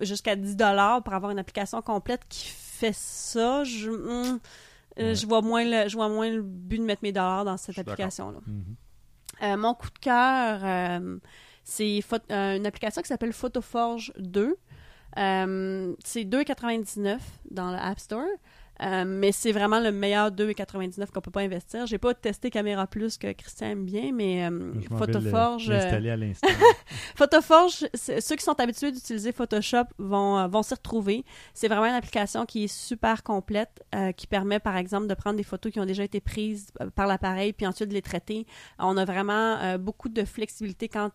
[SPEAKER 4] jusqu'à 10 dollars pour avoir une application complète qui fait ça, je,
[SPEAKER 2] Ouais.
[SPEAKER 4] je vois moins le, je vois moins le but de mettre mes dollars dans cette
[SPEAKER 2] suis d'accord.
[SPEAKER 4] application-là. Euh, mon coup de cœur, euh, c'est euh, une application qui s'appelle Photoforge 2. Euh, c'est 2,99 dans le App Store. Euh, mais c'est vraiment le meilleur 2,99 qu'on peut pas investir. J'ai pas testé Caméra Plus que Christian aime bien, mais euh,
[SPEAKER 1] vais le-
[SPEAKER 4] Photoforge, euh,
[SPEAKER 1] à l'instant.
[SPEAKER 4] Photoforge, ceux qui sont habitués d'utiliser Photoshop vont, euh, vont s'y retrouver. C'est vraiment une application qui est super complète, euh, qui permet par exemple de prendre des photos qui ont déjà été prises par l'appareil, puis ensuite de les traiter. On a vraiment beaucoup de flexibilité quant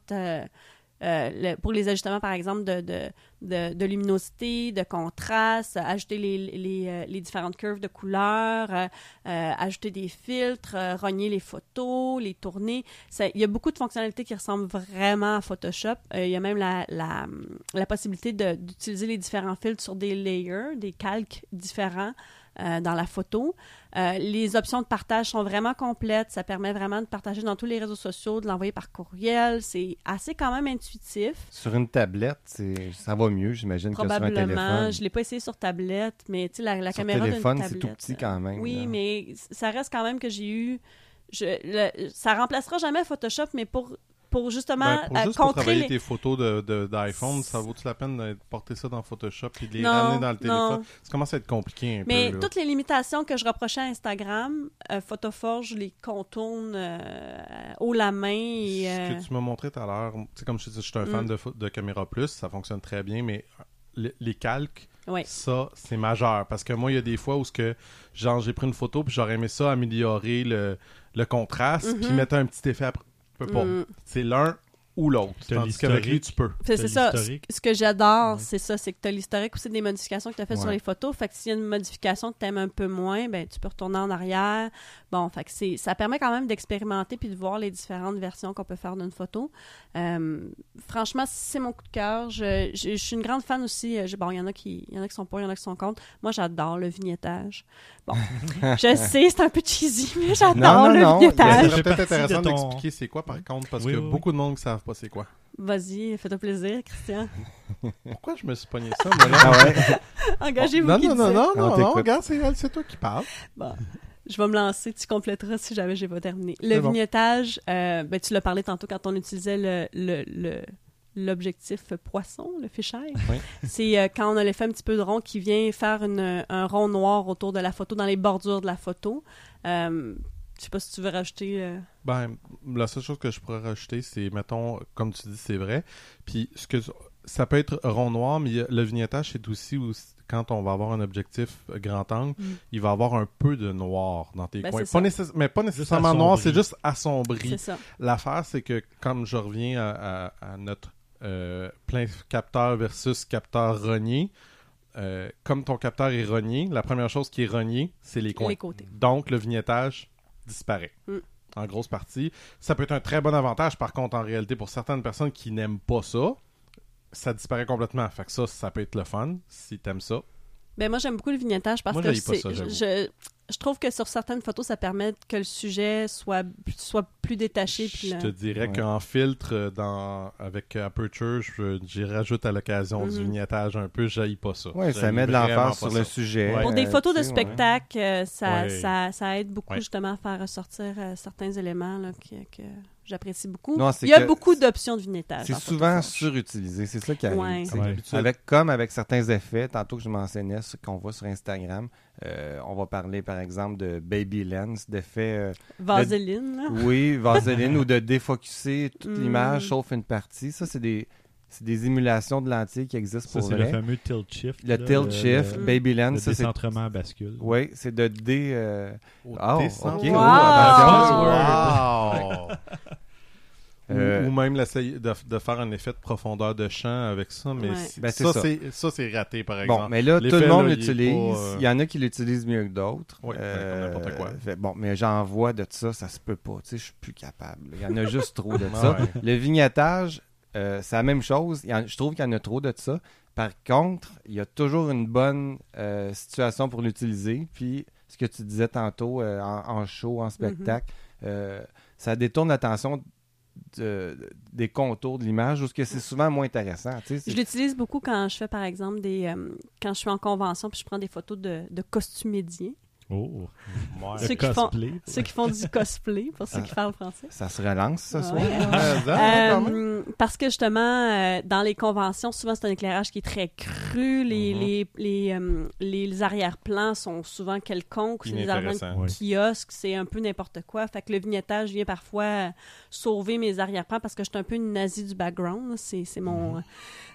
[SPEAKER 4] euh, pour les ajustements, par exemple, de, luminosité, de contraste, ajouter les, euh, différentes curves de couleurs, euh, ajouter des filtres, rogner les photos, les tourner. Il y a beaucoup de fonctionnalités qui ressemblent vraiment à Photoshop. Il y a même la, possibilité d'utiliser les différents filtres sur des layers, des calques différents. Euh, dans la photo. Euh, les options de partage sont vraiment complètes. Ça permet vraiment de partager dans tous les réseaux sociaux, de l'envoyer par courriel. C'est assez quand même intuitif.
[SPEAKER 3] Sur une tablette, ça va mieux, j'imagine, que sur un
[SPEAKER 4] Probablement.
[SPEAKER 3] téléphone.
[SPEAKER 4] Je l'ai pas essayé sur tablette, mais tu sais, la, la
[SPEAKER 3] Sur
[SPEAKER 4] caméra d'une
[SPEAKER 3] téléphone,
[SPEAKER 4] tablette.
[SPEAKER 3] c'est tout petit quand même,
[SPEAKER 4] Oui,
[SPEAKER 3] là.
[SPEAKER 4] mais ça reste quand même que j'ai eu. Je, le- ça remplacera jamais Photoshop, mais pour, pour justement
[SPEAKER 2] Ben, pour
[SPEAKER 4] euh,
[SPEAKER 2] pour travailler
[SPEAKER 4] les...
[SPEAKER 2] tes photos de- de- d'iPhone, ça vaut-tu la peine de porter ça dans Photoshop et de les
[SPEAKER 4] Non,
[SPEAKER 2] ramener dans le téléphone?
[SPEAKER 4] non.
[SPEAKER 2] Ça commence à être compliqué un
[SPEAKER 4] Mais
[SPEAKER 2] peu. là.
[SPEAKER 4] toutes les limitations que je reprochais à Instagram, euh, Photoforge les contourne euh, haut la main. Et,
[SPEAKER 2] Ce que tu m'as montré tout à l'heure, comme je te dis, je suis un fan
[SPEAKER 4] Mm.
[SPEAKER 2] de, de Caméra Plus, ça fonctionne très bien, mais le- les calques,
[SPEAKER 4] ouais.
[SPEAKER 2] ça, c'est majeur. Parce que moi, il y a des fois où ce que, genre, j'ai pris une photo, puis j'aurais aimé ça améliorer le, le contraste,
[SPEAKER 4] Mhm.
[SPEAKER 2] puis mettre un petit effet après. Je peux pas.
[SPEAKER 4] Mm.
[SPEAKER 2] C'est l'un ou l'autre. Tandis qu'avec lui,
[SPEAKER 1] l'historique.
[SPEAKER 2] tu peux.
[SPEAKER 4] C'est ça. Ce, que j'adore,
[SPEAKER 1] Ouais.
[SPEAKER 4] c'est ça, c'est que tu as l'historique aussi des modifications que tu as faites sur les photos. Fait que s'il y a une modification que tu aimes un peu moins, ben tu peux retourner en arrière. Bon, fait que c'est ça permet quand même d'expérimenter puis de voir les différentes versions qu'on peut faire d'une photo. Euh, franchement, c'est mon coup de cœur. Je, je- je suis une grande fan aussi. euh, je- Bon, il y en a qui il y en a qui sont pour, il y en a qui sont contre. Moi, j'adore le vignettage. Bon, je sais, c'est un peu cheesy, mais j'adore le
[SPEAKER 3] non,
[SPEAKER 4] vignettage.
[SPEAKER 1] Fait
[SPEAKER 2] peut-être intéressant
[SPEAKER 1] de ton-
[SPEAKER 2] d'expliquer c'est quoi, par contre, parce
[SPEAKER 1] Oui,
[SPEAKER 2] que
[SPEAKER 1] oui,
[SPEAKER 2] beaucoup de monde ne savent pas c'est quoi.
[SPEAKER 4] Vas-y, fais-toi plaisir, Christian.
[SPEAKER 2] Pourquoi je me suis pogné ça, moi, là?
[SPEAKER 3] Ah ouais?
[SPEAKER 4] Engagez-vous
[SPEAKER 2] non, non, non,
[SPEAKER 4] ça.
[SPEAKER 2] non,
[SPEAKER 3] On
[SPEAKER 2] non, non, regarde, c'est c'est toi qui parles.
[SPEAKER 4] Bon, je vais me lancer, tu compléteras si jamais j'ai pas terminé. Le
[SPEAKER 2] bon.
[SPEAKER 4] vignettage, euh, ben, tu l'as parlé tantôt quand on utilisait le, le, le- l'objectif poisson, le fisheye.
[SPEAKER 2] Oui.
[SPEAKER 4] C'est euh, quand on a l'effet un petit peu de rond qui vient faire une- un rond noir autour de la photo, dans les bordures de la photo. Euh, je sais pas si tu veux rajouter... euh,
[SPEAKER 2] Ben, la seule chose que je pourrais rajouter, c'est, mettons, comme tu dis, c'est vrai. Puis, ce que ça peut être rond noir, mais le vignettage, c'est aussi, aussi quand on va avoir un objectif euh, grand angle,
[SPEAKER 4] Mm.
[SPEAKER 2] il va avoir un peu de noir dans tes
[SPEAKER 4] Ben,
[SPEAKER 2] coins. Pas mais pas nécessairement noir, c'est juste assombri.
[SPEAKER 4] c'est ça.
[SPEAKER 2] L'affaire, c'est que, comme je reviens à, à- à notre euh, plein capteur versus capteur rogné, euh, comme ton capteur est rogné, la première chose qui est rognée, c'est les coins.
[SPEAKER 4] Les côtés.
[SPEAKER 2] Donc, le vignettage disparaît.
[SPEAKER 4] Mm.
[SPEAKER 2] En grosse partie. Ça peut être un très bon avantage, par contre, en réalité, pour certaines personnes qui n'aiment pas ça, ça disparaît complètement. Fait que ça, ça peut être le fun, si t'aimes ça.
[SPEAKER 4] Ben moi j'aime beaucoup le vignettage parce
[SPEAKER 2] Moi,
[SPEAKER 4] que
[SPEAKER 2] pas ça,
[SPEAKER 4] je je trouve que sur certaines photos, ça permet que le sujet soit, soit plus détaché. puis
[SPEAKER 2] Je te dirais
[SPEAKER 3] Ouais.
[SPEAKER 2] qu'en filtre, dans, avec Aperture, je- j'y rajoute à l'occasion du
[SPEAKER 4] Mhm.
[SPEAKER 2] vignettage un peu, j'aille pas ça.
[SPEAKER 3] Oui, ça met de l'emphase sur le sujet.
[SPEAKER 2] Ouais.
[SPEAKER 4] Pour des
[SPEAKER 3] euh,
[SPEAKER 4] photos de
[SPEAKER 3] ouais.
[SPEAKER 4] spectacle, euh, ça,
[SPEAKER 2] Ouais.
[SPEAKER 4] ça, ça aide beaucoup
[SPEAKER 2] Ouais.
[SPEAKER 4] justement à faire ressortir euh, certains éléments là, que, que j'apprécie beaucoup.
[SPEAKER 3] Non,
[SPEAKER 4] Il y a beaucoup d'options de vignettage.
[SPEAKER 3] C'est
[SPEAKER 4] en
[SPEAKER 3] souvent surutilisé, c'est ça qui arrive.
[SPEAKER 4] Ouais.
[SPEAKER 1] Ouais.
[SPEAKER 3] Avec, comme avec certains effets, tantôt que je mentionnais, ce qu'on voit sur Instagram, euh, on va parler par exemple de baby lens, d'effets, euh,
[SPEAKER 4] Vaseline. là.
[SPEAKER 3] oui, vaseline ou de défocuser toute
[SPEAKER 4] Mm.
[SPEAKER 3] l'image sauf une partie. Ça, c'est des, c'est des émulations de lentilles qui existent
[SPEAKER 1] Ça,
[SPEAKER 3] pour
[SPEAKER 1] c'est le
[SPEAKER 3] vrai.
[SPEAKER 1] fameux tilt shift.
[SPEAKER 3] Le
[SPEAKER 1] là,
[SPEAKER 3] tilt shift,
[SPEAKER 4] le-
[SPEAKER 3] baby
[SPEAKER 1] Le
[SPEAKER 3] lens, ça c'est...
[SPEAKER 1] décentrement à bascule.
[SPEAKER 3] Oui, c'est de dé... euh, Oh, ok.
[SPEAKER 4] Wow.
[SPEAKER 3] Oh, Euh,
[SPEAKER 2] ou, même l'essayer de, de faire un effet de profondeur de champ avec ça, mais
[SPEAKER 4] Ouais.
[SPEAKER 2] c'est-
[SPEAKER 3] Ben, c'est
[SPEAKER 2] ça,
[SPEAKER 3] ça.
[SPEAKER 2] c'est ça c'est raté par
[SPEAKER 3] Bon,
[SPEAKER 2] exemple.
[SPEAKER 3] mais là, tout le monde l'utilise.
[SPEAKER 2] euh,
[SPEAKER 3] Il y en a qui l'utilisent mieux que d'autres.
[SPEAKER 2] Oui, comme n'importe quoi.
[SPEAKER 3] fait- bon, mais j'en vois de ça, ça se peut pas. Tu sais, je suis plus capable. Il y en a juste trop de ça.
[SPEAKER 2] ouais.
[SPEAKER 3] Le vignettage, euh, c'est la même chose. Il y en- je trouve qu'il y en a trop de ça. Par contre, il y a toujours une bonne euh, situation pour l'utiliser. Puis, ce que tu disais tantôt euh, en, en show, en spectacle, euh, ça détourne l'attention de- des contours de l'image, ou ce que c'est souvent moins intéressant. tu sais,
[SPEAKER 4] Je l'utilise beaucoup quand je fais, par exemple, des euh, quand je suis en convention puis je prends des photos de, de costumédiens.
[SPEAKER 1] Oh,
[SPEAKER 2] Ouais.
[SPEAKER 4] Ceux qui font-
[SPEAKER 1] cosplay.
[SPEAKER 4] Ceux qui font du cosplay, pour ceux
[SPEAKER 3] Ah.
[SPEAKER 4] qui parlent français.
[SPEAKER 3] Ça se relance ce
[SPEAKER 4] Ouais.
[SPEAKER 3] soir.
[SPEAKER 2] Ah.
[SPEAKER 4] Euh, parce que justement, euh, dans les conventions, souvent c'est un éclairage qui est très cru. Les,
[SPEAKER 2] Mhm.
[SPEAKER 4] les, les, euh, les arrière-plans sont souvent quelconques. C'est des arrière-plans kiosques, c'est un peu n'importe quoi. Fait que le vignettage vient parfois sauver mes arrière-plans parce que je suis un peu une nazie du background. C'est c'est mon.
[SPEAKER 1] Mhm.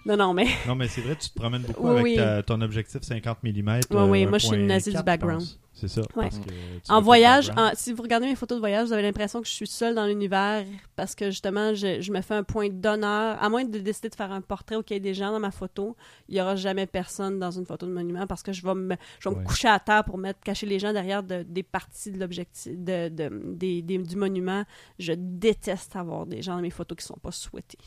[SPEAKER 4] Non, non, mais.
[SPEAKER 1] Non, mais c'est vrai, tu te promènes beaucoup
[SPEAKER 4] Oui,
[SPEAKER 1] avec
[SPEAKER 4] oui.
[SPEAKER 1] ta- ton objectif 50 mm.
[SPEAKER 4] Oui, oui, moi, je suis une nazie du background.
[SPEAKER 1] C'est ça.
[SPEAKER 4] Ouais.
[SPEAKER 1] parce que tu
[SPEAKER 4] En voyage, en- si vous regardez mes photos de voyage, vous avez l'impression que je suis seule dans l'univers parce que justement, je, je me fais un point d'honneur. À moins de décider de faire un portrait y a des gens dans ma photo, il n'y aura jamais personne dans une photo de monument parce que je vais me, je vais
[SPEAKER 1] Ouais.
[SPEAKER 4] me coucher à terre pour mettre cacher les gens derrière de- des parties de l'objectif de, de- des- des- du monument. Je déteste avoir des gens dans mes photos qui sont pas souhaités.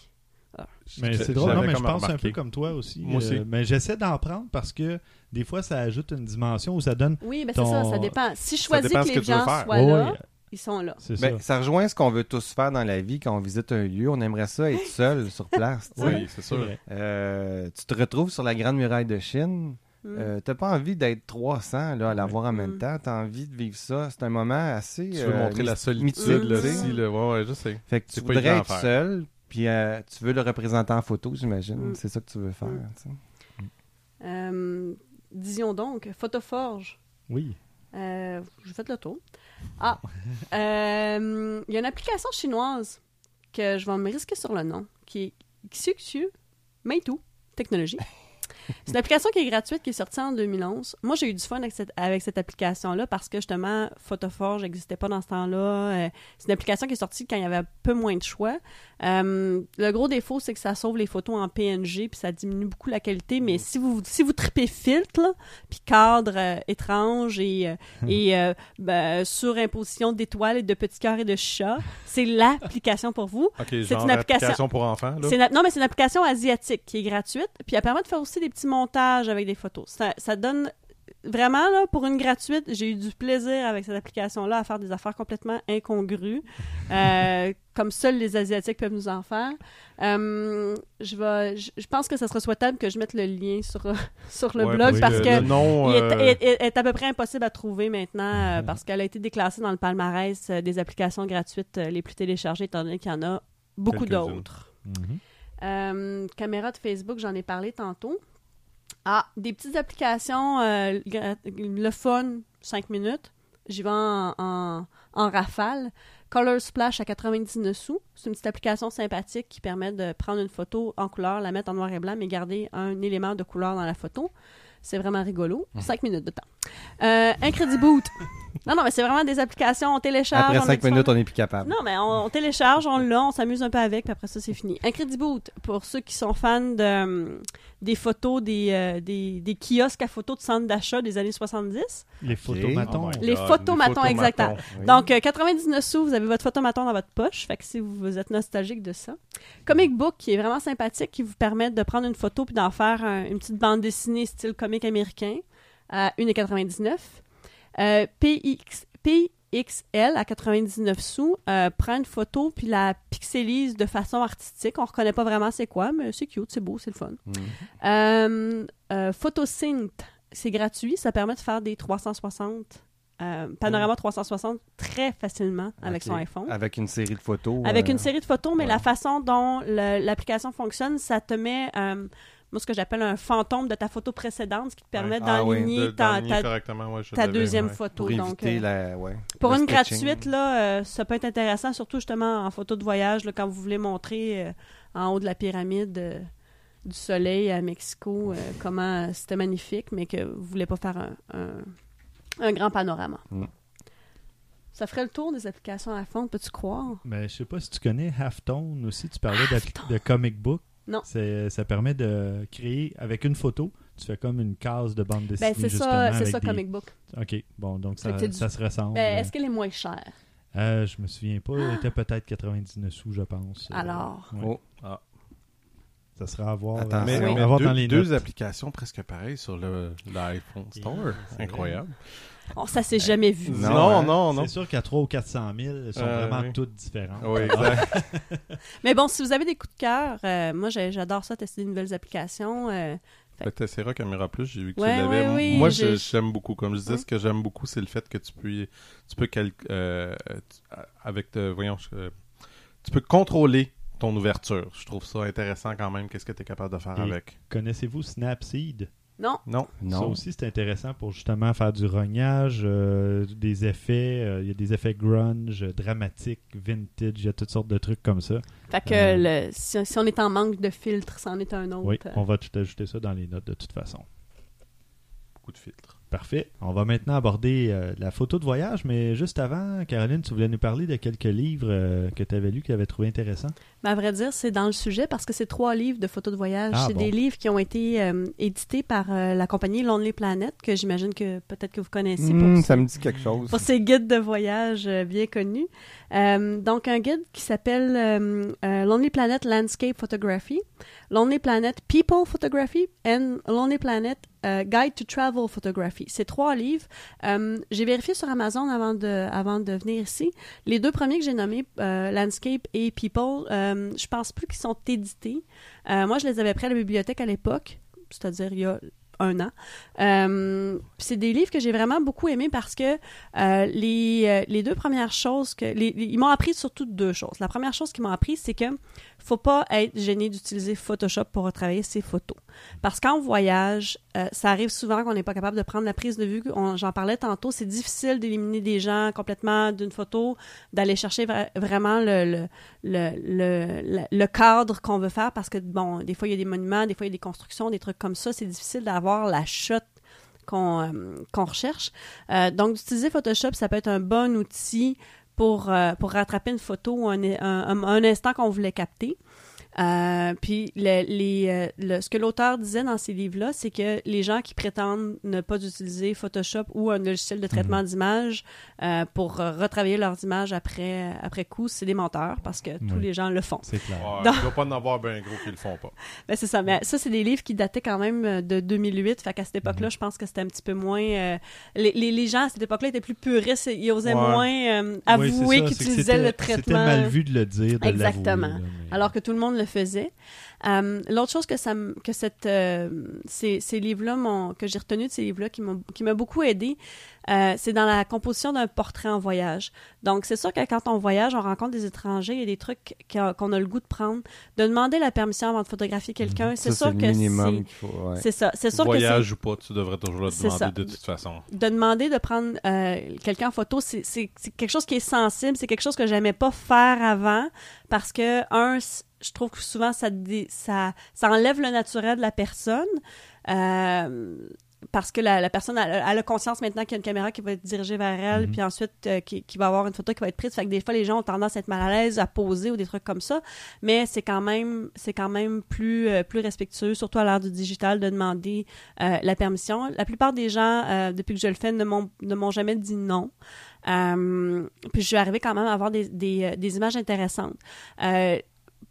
[SPEAKER 1] Mais
[SPEAKER 2] J'avais
[SPEAKER 1] c'est drôle, non, mais je pense un peu comme toi aussi.
[SPEAKER 2] Moi aussi.
[SPEAKER 1] euh, mais j'essaie d'en prendre parce que des fois, ça ajoute une dimension où ça donne.
[SPEAKER 4] Oui, mais
[SPEAKER 1] Ton-
[SPEAKER 4] c'est ça, ça dépend. Si je choisis
[SPEAKER 2] dépend
[SPEAKER 4] que les gens soient là, ils sont là.
[SPEAKER 1] c'est
[SPEAKER 3] Ben,
[SPEAKER 1] ça.
[SPEAKER 3] ça rejoint ce qu'on veut tous faire dans la vie quand on visite un lieu. On aimerait ça être seul sur place.
[SPEAKER 2] Oui, c'est sûr.
[SPEAKER 3] Euh, tu te retrouves sur la Grande Muraille de Chine.
[SPEAKER 4] Mm.
[SPEAKER 3] Euh, t'as pas envie d'être 300 là, à la
[SPEAKER 1] Ouais.
[SPEAKER 3] voir en même
[SPEAKER 4] Mm.
[SPEAKER 3] temps. T'as envie de vivre ça. C'est un moment assez.
[SPEAKER 2] Tu veux
[SPEAKER 3] euh,
[SPEAKER 2] montrer la solitude, là,
[SPEAKER 3] tu sais.
[SPEAKER 2] si, là. Ouais, ouais, je sais.
[SPEAKER 3] Fait que tu voudrais être
[SPEAKER 2] faire.
[SPEAKER 3] seul, puis euh, tu veux le représenter en photo, j'imagine.
[SPEAKER 4] Mm.
[SPEAKER 3] C'est ça que tu veux faire.
[SPEAKER 4] Mm.
[SPEAKER 3] tu sais.
[SPEAKER 4] Euh, disions donc, Photoforge.
[SPEAKER 1] Oui.
[SPEAKER 4] Euh, J'ai fait le tour. Ah, euh, il y a une application chinoise que je vais me risquer sur le nom, qui est Xiuxiu Meitu Technologie. C'est une application qui est gratuite, qui est sortie en 2011. Moi, j'ai eu du fun avec cette, avec cette application-là parce que justement, Photoforge n'existait pas dans ce temps-là. C'est une application qui est sortie quand il y avait un peu moins de choix. Euh, le gros défaut, c'est que ça sauve les photos en PNG puis ça diminue beaucoup la qualité. Mais si vous si vous tripez filtre, puis cadre euh, étrange et, euh, et euh, ben, surimposition d'étoiles et de petits cœurs et de chats, c'est l'application pour vous. C'est une application-
[SPEAKER 2] pour enfants, là?
[SPEAKER 4] Non, mais c'est une application asiatique qui est gratuite, puis elle permet de faire aussi des petits montages avec des photos. Ça, ça donne vraiment là pour une gratuite, j'ai eu du plaisir avec cette application-là à faire des affaires complètement incongrues, euh, comme seuls les asiatiques peuvent nous en faire. Euh, je vais, je, je pense que ça serait souhaitable que je mette le lien sur sur le
[SPEAKER 2] Ouais,
[SPEAKER 4] blog parce
[SPEAKER 2] le-
[SPEAKER 4] que
[SPEAKER 2] le nom,
[SPEAKER 4] il est,
[SPEAKER 2] euh,
[SPEAKER 4] est- est- est à peu près impossible à trouver maintenant
[SPEAKER 1] Mhm.
[SPEAKER 4] parce qu'elle a été déclassée dans le palmarès des applications gratuites les plus téléchargées, étant donné qu'il y en a beaucoup d'autres.
[SPEAKER 1] Mhm.
[SPEAKER 4] Euh, caméra de Facebook, j'en ai parlé tantôt. Ah, des petites applications, euh, le fun, 5 minutes. J'y vais en, en- en rafale. Color Splash à 99 sous. C'est une petite application sympathique qui permet de prendre une photo en couleur, la mettre en noir et blanc, mais garder un élément de couleur dans la photo. C'est vraiment rigolo. 5 minutes de temps. Euh, Incrediboot. non, non, mais c'est vraiment des applications. On télécharge.
[SPEAKER 3] Après
[SPEAKER 4] on a
[SPEAKER 3] 5
[SPEAKER 4] du fun.
[SPEAKER 3] minutes, on n'est plus capable.
[SPEAKER 4] Non, mais on, on télécharge, on l'a, on s'amuse un peu avec, puis après ça, c'est fini. Incrediboot, pour ceux qui sont fans de, euh, des photos, des, euh, des, des kiosques à photos de centres d'achat des années 70.
[SPEAKER 1] Les photomatons.
[SPEAKER 2] Oh my
[SPEAKER 4] Les photomatons, exactement.
[SPEAKER 3] Oui.
[SPEAKER 4] Donc, euh, 99 sous, vous avez votre photomaton dans votre poche. Fait que si vous êtes nostalgique de ça. Comic Book, qui est vraiment sympathique, qui vous permet de prendre une photo puis d'en faire un- une petite bande dessinée style comique américain à 1,99. Euh, PX, PXL à 99 sous euh, prend une photo puis la pixelise de façon artistique. On reconnaît pas vraiment c'est quoi, mais c'est cute, c'est beau, c'est le fun.
[SPEAKER 3] Mhm.
[SPEAKER 4] Euh, euh, Photosynth, c'est gratuit. Ça permet de faire des 360, euh, panorama 360 très facilement avec son iPhone.
[SPEAKER 3] Avec une série de photos.
[SPEAKER 4] Avec
[SPEAKER 3] euh,
[SPEAKER 4] une série de photos, mais
[SPEAKER 3] ouais.
[SPEAKER 4] la façon dont l'application fonctionne, ça te met, euh, moi, ce que j'appelle un fantôme de ta photo précédente, ce qui te permet
[SPEAKER 3] Ah oui,
[SPEAKER 4] d'enligner
[SPEAKER 2] De-
[SPEAKER 4] ta, ta-
[SPEAKER 2] ouais,
[SPEAKER 4] deuxième
[SPEAKER 2] ouais.
[SPEAKER 4] photo.
[SPEAKER 3] Pour
[SPEAKER 4] donc, euh,
[SPEAKER 3] la. Ouais,
[SPEAKER 4] pour une
[SPEAKER 3] sketching.
[SPEAKER 4] gratuite, là, euh, ça peut être intéressant, surtout justement en photo de voyage, là, quand vous voulez montrer euh, en haut de la pyramide euh, du soleil à Mexico euh, comment c'était magnifique, mais que vous voulez pas faire un, un- un grand panorama.
[SPEAKER 3] Mm.
[SPEAKER 4] Ça ferait le tour des applications iPhone, peux-tu croire?
[SPEAKER 1] Mais je sais pas si tu connais Halftone aussi, tu parlais de comic book.
[SPEAKER 4] Non.
[SPEAKER 1] Ça permet de créer avec une photo, tu fais comme une case de bande dessinée.
[SPEAKER 4] Ben, c'est ça, c'est
[SPEAKER 1] avec
[SPEAKER 4] ça,
[SPEAKER 1] des-
[SPEAKER 4] Comic Book.
[SPEAKER 1] Ok, bon, donc ça,
[SPEAKER 4] du-
[SPEAKER 1] ça se ressemble.
[SPEAKER 4] Ben, est-ce qu'elle est moins chère?
[SPEAKER 1] Euh, je me souviens pas, elle était peut-être 99 sous, je pense. Euh,
[SPEAKER 4] Alors?
[SPEAKER 1] ouais.
[SPEAKER 3] Oh,
[SPEAKER 1] Ça sera à voir,
[SPEAKER 3] Attends,
[SPEAKER 2] Mais,
[SPEAKER 3] Oui.
[SPEAKER 2] mais deux,
[SPEAKER 1] dans les
[SPEAKER 2] deux
[SPEAKER 1] notes.
[SPEAKER 2] applications presque pareilles sur le l'iPhone Store.
[SPEAKER 1] Yeah, c'est
[SPEAKER 2] Incroyable.
[SPEAKER 4] Oh, ça s'est jamais vu.
[SPEAKER 3] Non,
[SPEAKER 2] Non,
[SPEAKER 3] hein.
[SPEAKER 2] non, non.
[SPEAKER 1] C'est sûr qu'à 300 ou 400 000, elles sont
[SPEAKER 2] Euh,
[SPEAKER 1] vraiment
[SPEAKER 2] oui.
[SPEAKER 1] toutes différentes.
[SPEAKER 2] Oui, exact.
[SPEAKER 4] Mais bon, si vous avez des coups de cœur, euh, moi j'adore ça, tester de nouvelles applications. euh,
[SPEAKER 2] Tessera Camera Plus, j'ai vu que
[SPEAKER 4] Ouais,
[SPEAKER 2] tu l'avais.
[SPEAKER 4] ouais, oui,
[SPEAKER 2] Moi, j'aime beaucoup. Comme je disais,
[SPEAKER 4] Ouais.
[SPEAKER 2] ce que j'aime beaucoup, c'est le fait que tu peux, tu peux cal- euh, tu- avec, voyons, je- euh, tu peux contrôler ton ouverture. Je trouve ça intéressant quand même. Qu'est-ce que tu es capable de faire
[SPEAKER 1] Et-
[SPEAKER 2] avec
[SPEAKER 1] Connaissez-vous Snapseed?
[SPEAKER 4] Non,
[SPEAKER 2] Non.
[SPEAKER 1] Ça
[SPEAKER 3] non.
[SPEAKER 1] aussi, c'est intéressant pour justement faire du rognage, euh, des effets. euh, Il y a des effets grunge, dramatiques, vintage, il y a toutes sortes de trucs comme ça.
[SPEAKER 4] fait que
[SPEAKER 1] Euh.
[SPEAKER 4] le- si, si on est en manque de filtre, c'en est un autre.
[SPEAKER 1] Oui,
[SPEAKER 4] euh.
[SPEAKER 1] on va tout ajouter ça dans les notes de toute façon.
[SPEAKER 2] Beaucoup de filtres.
[SPEAKER 1] Parfait. On va maintenant aborder euh, la photo de voyage, mais juste avant, Caroline, tu voulais nous parler de quelques livres euh, que tu avais lus que tu avais trouvé intéressants.
[SPEAKER 4] Mais à vrai dire, c'est dans le sujet parce que c'est trois livres de photos de voyage.
[SPEAKER 1] Ah,
[SPEAKER 4] c'est
[SPEAKER 1] bon?
[SPEAKER 4] des livres qui ont été euh, édités par euh, la compagnie Lonely Planet, que j'imagine que peut-être que vous connaissez pour,
[SPEAKER 3] Hmm, ça me dit quelque chose.
[SPEAKER 4] pour ses guides de voyage euh, bien connus. Euh, donc, un guide qui s'appelle euh, euh, Lonely Planet Landscape Photography, Lonely Planet People Photography and Lonely Planet Guide to Travel Photography. C'est trois livres. Euh, j'ai vérifié sur Amazon avant de, avant de venir ici. Les deux premiers que j'ai nommés, euh, Landscape et People, euh, je pense plus qu'ils sont édités. Euh, moi, je les avais pris à la bibliothèque à l'époque, c'est-à-dire il y a un an. Euh, c'est des livres que j'ai vraiment beaucoup aimés parce que euh, les, euh, les deux premières choses que les- ils m'ont appris surtout deux choses. La première chose qu'ils m'ont appris, c'est que faut pas être gêné d'utiliser Photoshop pour retravailler ses photos. Parce qu'en voyage, euh, ça arrive souvent qu'on n'est pas capable de prendre la prise de vue. J'en parlais tantôt, c'est difficile d'éliminer des gens complètement d'une photo, d'aller chercher vra- vraiment le, cadre qu'on veut faire parce que, bon, des fois, il y a des monuments, des fois, il y a des constructions, des trucs comme ça. C'est difficile d'avoir la shot qu'on euh, recherche. Euh, donc, d'utiliser Photoshop, ça peut être un bon outil pour, euh, pour rattraper une photo un- un instant qu'on voulait capter. Euh, puis le, les, euh, le- ce que l'auteur disait dans ces livres-là, c'est que les gens qui prétendent ne pas utiliser Photoshop ou un logiciel de traitement d'image euh, pour euh, retravailler leurs images après, après coup, c'est des menteurs parce que tous les gens le font.
[SPEAKER 1] C'est clair.
[SPEAKER 2] Il doit pas en avoir bien gros qui le font pas.
[SPEAKER 4] Ben, c'est ça. Mais ça, c'est des livres qui dataient quand même de 2008. Fait qu'à cette époque-là, je pense que c'était un petit peu moins. euh, les, les, les gens à cette époque-là étaient plus puristes. et Ils osaient
[SPEAKER 2] Ouais.
[SPEAKER 4] moins euh,
[SPEAKER 1] Oui,
[SPEAKER 4] avouer qu'ils utilisaient le traitement.
[SPEAKER 1] C'était mal vu de le dire, de
[SPEAKER 4] Exactement.
[SPEAKER 1] l'avouer, là, mais-
[SPEAKER 4] alors que tout le monde le faisait. Euh, L'autre chose que ça que cette euh, ces, ces livres-là m'ont que j'ai retenu de ces livres-là qui m'ont qui m'a beaucoup aidé, euh, c'est dans la composition d'un portrait en voyage. Donc c'est sûr que quand on voyage, on rencontre des étrangers, il y a des trucs qu'on a le goût de prendre, de demander la permission avant de photographier quelqu'un. C'est sûr que c'est
[SPEAKER 3] ouais.
[SPEAKER 4] c'est ça. C'est sûr que c'est
[SPEAKER 2] Voyage ou pas, tu devrais toujours le
[SPEAKER 4] C'est
[SPEAKER 2] demander
[SPEAKER 4] ça.
[SPEAKER 2] de toute façon.
[SPEAKER 4] de demander de prendre euh, quelqu'un en photo, c'est c'est- c'est quelque chose qui est sensible, c'est quelque chose que j'aimais pas faire avant parce que, un, je trouve que souvent ça, dé- ça, ça enlève le naturel de la personne. euh, parce que la, la personne elle, elle a conscience maintenant qu'il y a une caméra qui va être dirigée vers elle,
[SPEAKER 1] Mhm.
[SPEAKER 4] puis ensuite euh, qui, qui va avoir une photo qui va être prise. Fait que des fois les gens ont tendance à être mal à l'aise, à poser ou des trucs comme ça. Mais c'est quand même c'est quand même plus euh, plus respectueux, surtout à l'ère du digital, de demander euh, la permission. La plupart des gens, depuis que je le fais, ne m'ont ne m'ont jamais dit non. Puis je suis arrivée quand même à avoir des, des, des images intéressantes.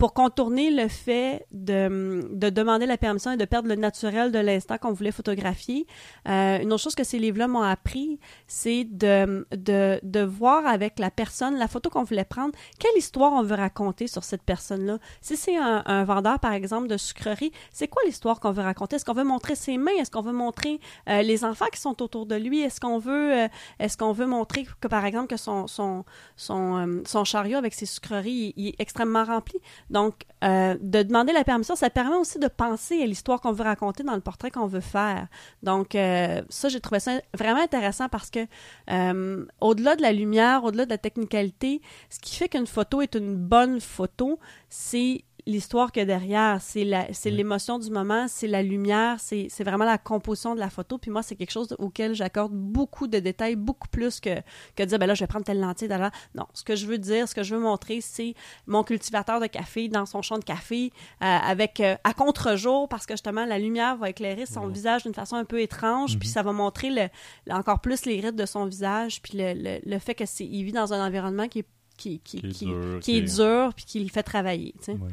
[SPEAKER 4] Pour contourner le fait de, de demander la permission et de perdre le naturel de l'instant qu'on voulait photographier, euh, une autre chose que ces livres-là m'ont appris, c'est de, de, de voir avec la personne, la photo qu'on voulait prendre, quelle histoire on veut raconter sur cette personne-là. Si c'est un, vendeur, par exemple, de sucrerie, c'est quoi l'histoire qu'on veut raconter? Est-ce qu'on veut montrer ses mains? Est-ce qu'on veut montrer euh, les enfants qui sont autour de lui? Est-ce qu'on veut, euh, est-ce veut montrer que, par exemple, que son, son, son, chariot avec ses sucreries est extrêmement rempli? Donc, euh, de demander la permission, ça permet aussi de penser à l'histoire qu'on veut raconter dans le portrait qu'on veut faire. Donc, euh, ça, j'ai trouvé ça vraiment intéressant parce que, euh, au-delà de la lumière, au-delà de la technicalité, ce qui fait qu'une photo est une bonne photo, c'est l'histoire qu'il y a derrière, c'est la, c'est
[SPEAKER 1] Oui.
[SPEAKER 4] l'émotion du moment, c'est la lumière, c'est, c'est vraiment la composition de la photo. Puis moi, c'est quelque chose auquel j'accorde beaucoup de détails, beaucoup plus que, que dire, ben là, je vais prendre telle lentille, là. Non, ce que je veux dire, ce que je veux montrer, c'est mon cultivateur de café dans son champ de café, euh, avec euh, à contre-jour, parce que justement, la lumière va éclairer son visage d'une façon un peu étrange, puis
[SPEAKER 1] Mhm.
[SPEAKER 4] ça va montrer le, encore plus les rides de son visage, puis le, le, le fait que c'est, il vit dans un environnement qui est qui, qui,
[SPEAKER 2] Qui est
[SPEAKER 4] qui-
[SPEAKER 2] dur,
[SPEAKER 4] qui est
[SPEAKER 2] qui est-
[SPEAKER 4] dur, puis qui le fait travailler. tu sais.
[SPEAKER 1] Ouais.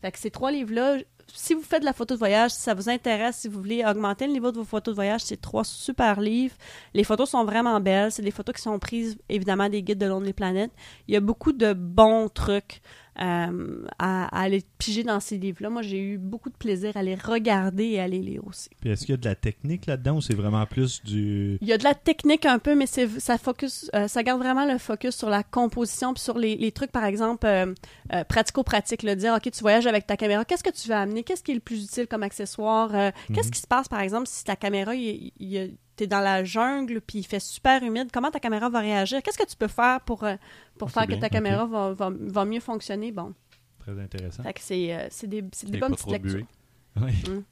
[SPEAKER 4] Fait que ces trois livres-là, si vous faites de la photo de voyage, si ça vous intéresse, si vous voulez augmenter le niveau de vos photos de voyage, c'est trois super livres. Les photos sont vraiment belles. C'est des photos qui sont prises, évidemment, des guides de Lonely Planet. Il y a beaucoup de bons trucs euh, à, à aller piger dans ces livres-là. Moi, j'ai eu beaucoup de plaisir à les regarder et à les lire aussi.
[SPEAKER 1] Puis est-ce qu'il y a de la technique là-dedans ou c'est vraiment plus du.
[SPEAKER 4] Il y a de la technique un peu, mais c'est ça focus, euh, ça garde vraiment le focus sur la composition puis sur les, les trucs, par exemple, euh, euh, pratico-pratiques. Le dire, OK, tu voyages avec ta caméra, qu'est-ce que tu vas amener? Qu'est-ce qui est le plus utile comme accessoire? Qu'est-ce
[SPEAKER 1] Mhm.
[SPEAKER 4] qui se passe, par exemple, si ta caméra, il, il- t'es dans la jungle puis il fait super humide? Comment ta caméra va réagir? Qu'est-ce que tu peux faire pour, euh, pour
[SPEAKER 2] Ah,
[SPEAKER 4] faire que ta caméra va, va, va mieux fonctionner? Bon,
[SPEAKER 1] Très intéressant.
[SPEAKER 4] fait que c'est euh, c'est des, c'est des bonnes petites lectures.
[SPEAKER 1] Oui.
[SPEAKER 4] Mm.